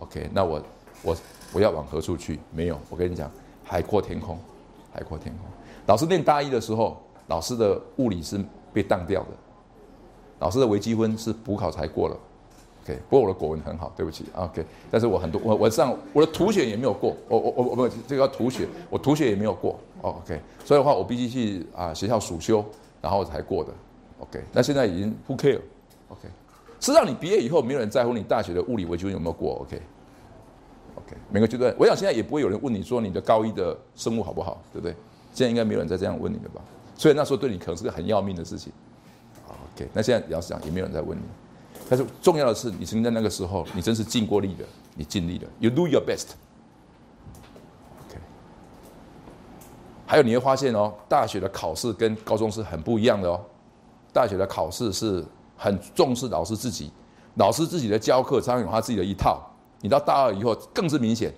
，OK，那我我我要往何处去？没有，我跟你讲，海阔天空，海阔天空。老师念大一的时候，老师的物理是被当掉的，老师的微积分是补考才过了，OK。不过我的国文很好，对不起，OK。但是我很多我我上我的图写也没有过，我我我我不这个图写，我图写也没有过，OK。所以的话，我必须去啊学校暑修，然后才过的，OK。那现在已经 Who care？OK。是让你毕业以后没有人在乎你大学的物理微积分有没有过，OK，OK，每个阶段，我想现在也不会有人问你说你的高一的生物好不好，对不对？现在应该没有人再这样问你了吧？所以那时候对你可能是个很要命的事情，OK，那现在要是讲也没有人在问你，但是重要的是你曾经在那个时候你真是尽过力的，你尽力了，You do your best，OK，还有你会发现哦，大学的考试跟高中是很不一样的哦，大学的考试是。很重视老师自己，老师自己的教课常常有他自己的一套。你到大二以后更是明显，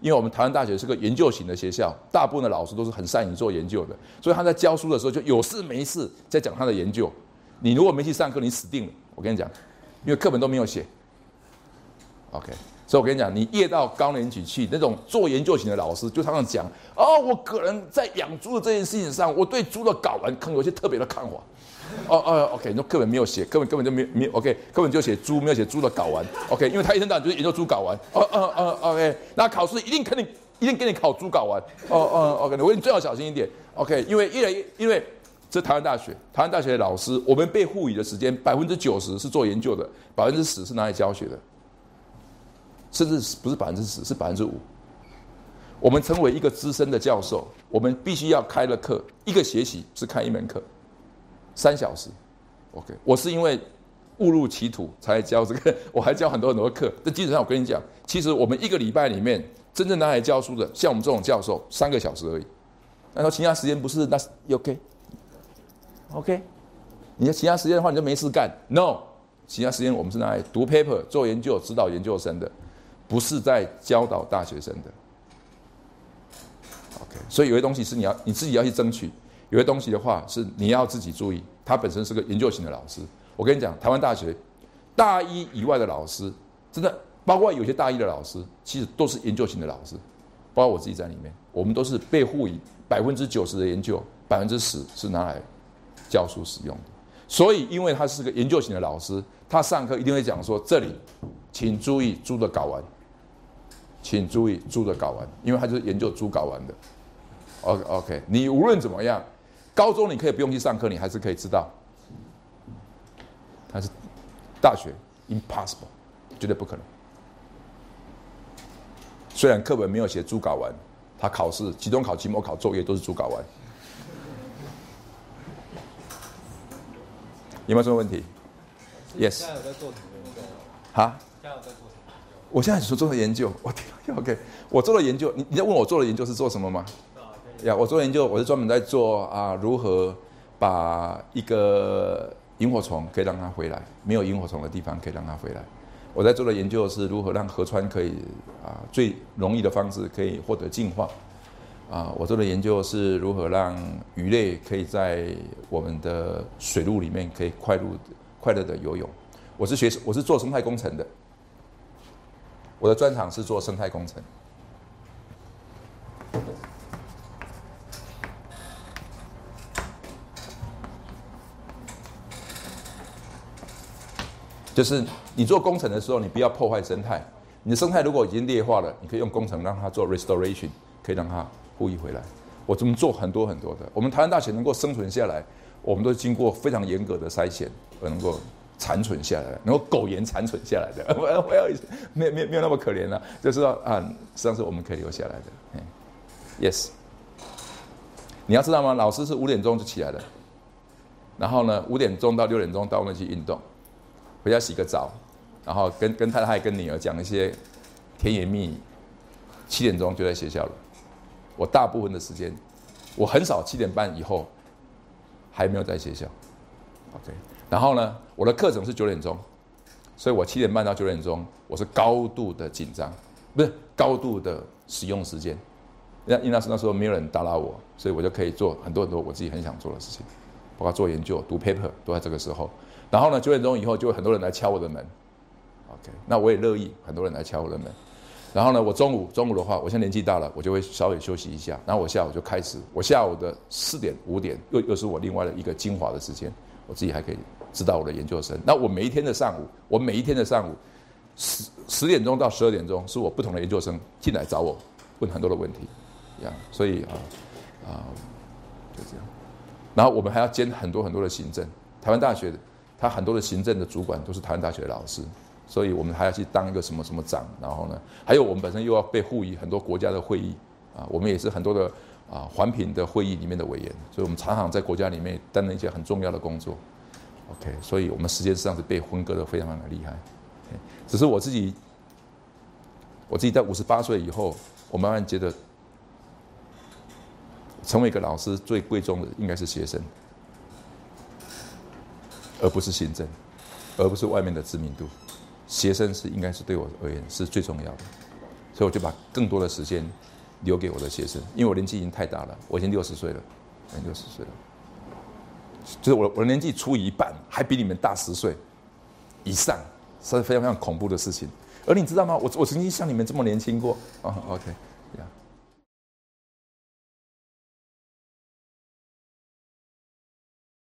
因为我们台湾大学是个研究型的学校，大部分的老师都是很善于做研究的，所以他在教书的时候就有事没事在讲他的研究。你如果没去上课，你死定了。我跟你讲，因为课本都没有写。OK，所以我跟你讲，你越到高年级去，那种做研究型的老师就常常讲：哦，我个人在养猪的这件事情上，我对猪的睾丸可能有些特别的看法。哦哦，OK，你说课本没有写，课本根本就没没 OK，课本就写猪，没有写猪的睾丸，OK，因为他一天到晚就是研究猪睾丸，哦哦哦，OK，那考试一定肯定一定给你考猪睾丸，哦哦，OK，我你最好小心一点，OK，因为越来越因为这台湾大学，台湾大学的老师，我们被赋予的时间百分之九十是做研究的，百分之十是拿来教学的，甚至不是百分之十，是百分之五。我们成为一个资深的教授，我们必须要开了课，一个学期是开一门课。三小时，OK，我是因为误入歧途才教这个，我还教很多很多课。这基本上我跟你讲，其实我们一个礼拜里面真正拿来教书的，像我们这种教授，三个小时而已。那说其他时间不是，那是 OK，。你的其他时间的话，你就没事干。No，其他时间我们是拿来读 paper、做研究、指导研究生的，不是在教导大学生的。OK，所以有些东西是你要你自己要去争取。有些东西的话是你要自己注意，他本身是个研究型的老师。我跟你讲，台湾大学大一以外的老师，真的包括有些大一的老师，其实都是研究型的老师，包括我自己在里面，我们都是被赋予百分之九十的研究，百分之十是拿来教书使用的。所以，因为他是个研究型的老师，他上课一定会讲说：“这里，请注意猪的睾丸，请注意猪的睾丸，因为他就是研究猪睾丸的。” OK OK，你无论怎么样。高中你可以不用去上课，你还是可以知道。但是大学 impossible，绝对不可能。虽然课本没有写猪睾丸，他考试期中考、期末考作业都是猪睾丸。有没有什么问题？Yes。现在有在做什么研究？哈？现在有在做什么？我现在所做的研究，我听 OK，我做的研究，你你在问我做的研究是做什么吗？呀，我做研究，我是专门在做啊，如何把一个萤火虫可以让它回来，没有萤火虫的地方可以让它回来。我在做的研究是如何让河川可以啊最容易的方式可以获得净化。啊，我做的研究是如何让鱼类可以在我们的水路里面可以快入快乐的游泳。我是学，我是做生态工程的。我的专长是做生态工程。就是你做工程的时候，你不要破坏生态，你的生态如果已经裂化了，你可以用工程让它做 restoration，可以让它。复育回来。我这么做很多很多的。我们台湾大学能够生存下来，我们都经过非常严格的筛选而能够残存下来，能够苟延残存下来的。我 我要没有没有没有那么可怜了，就是说啊，实际上是我们可以留下来的。Yes，你要知道吗？老师是五点钟就起来了，然后呢，五点钟到六点钟到那去运动，回家洗个澡。然后跟跟太太跟女儿讲一些甜言蜜语，七点钟就在学校了。我大部分的时间，我很少七点半以后还没有在学校。OK，然后呢，我的课程是九点钟，所以我七点半到九点钟我是高度的紧张，不是高度的使用时间。因因那时那时候没有人打扰我，所以我就可以做很多很多我自己很想做的事情，包括做研究、读 paper 都在这个时候。然后呢，九点钟以后就会很多人来敲我的门。OK，那我也乐意，很多人来敲我的门。然后呢，我中午中午的话，我现在年纪大了，我就会稍微休息一下。然后我下午就开始，我下午的四点五点又又是我另外的一个精华的时间，我自己还可以知道我的研究生。那我每一天的上午，我每一天的上午十十点钟到十二点钟，是我不同的研究生进来找我，问很多的问题，呀，所以啊啊就这样。然后我们还要兼很多很多的行政。台湾大学他很多的行政的主管都是台湾大学的老师。所以我们还要去当一个什么什么长，然后呢，还有我们本身又要被赋予很多国家的会议啊，我们也是很多的啊环评的会议里面的委员，所以我们常常在国家里面担任一些很重要的工作。OK，所以我们时间实际上是被分割的非常的厉害。只是我自己，我自己在五十八岁以后，我慢慢觉得，成为一个老师最贵重的应该是学生，而不是行政，而不是外面的知名度。学生是应该是对我而言是最重要的，所以我就把更多的时间留给我的学生，因为我年纪已经太大了，我已经六十岁了，六十岁了，就是我我的年纪除以一半，还比你们大十岁以上，是非常非常恐怖的事情。而你知道吗？我我曾经像你们这么年轻过啊，OK。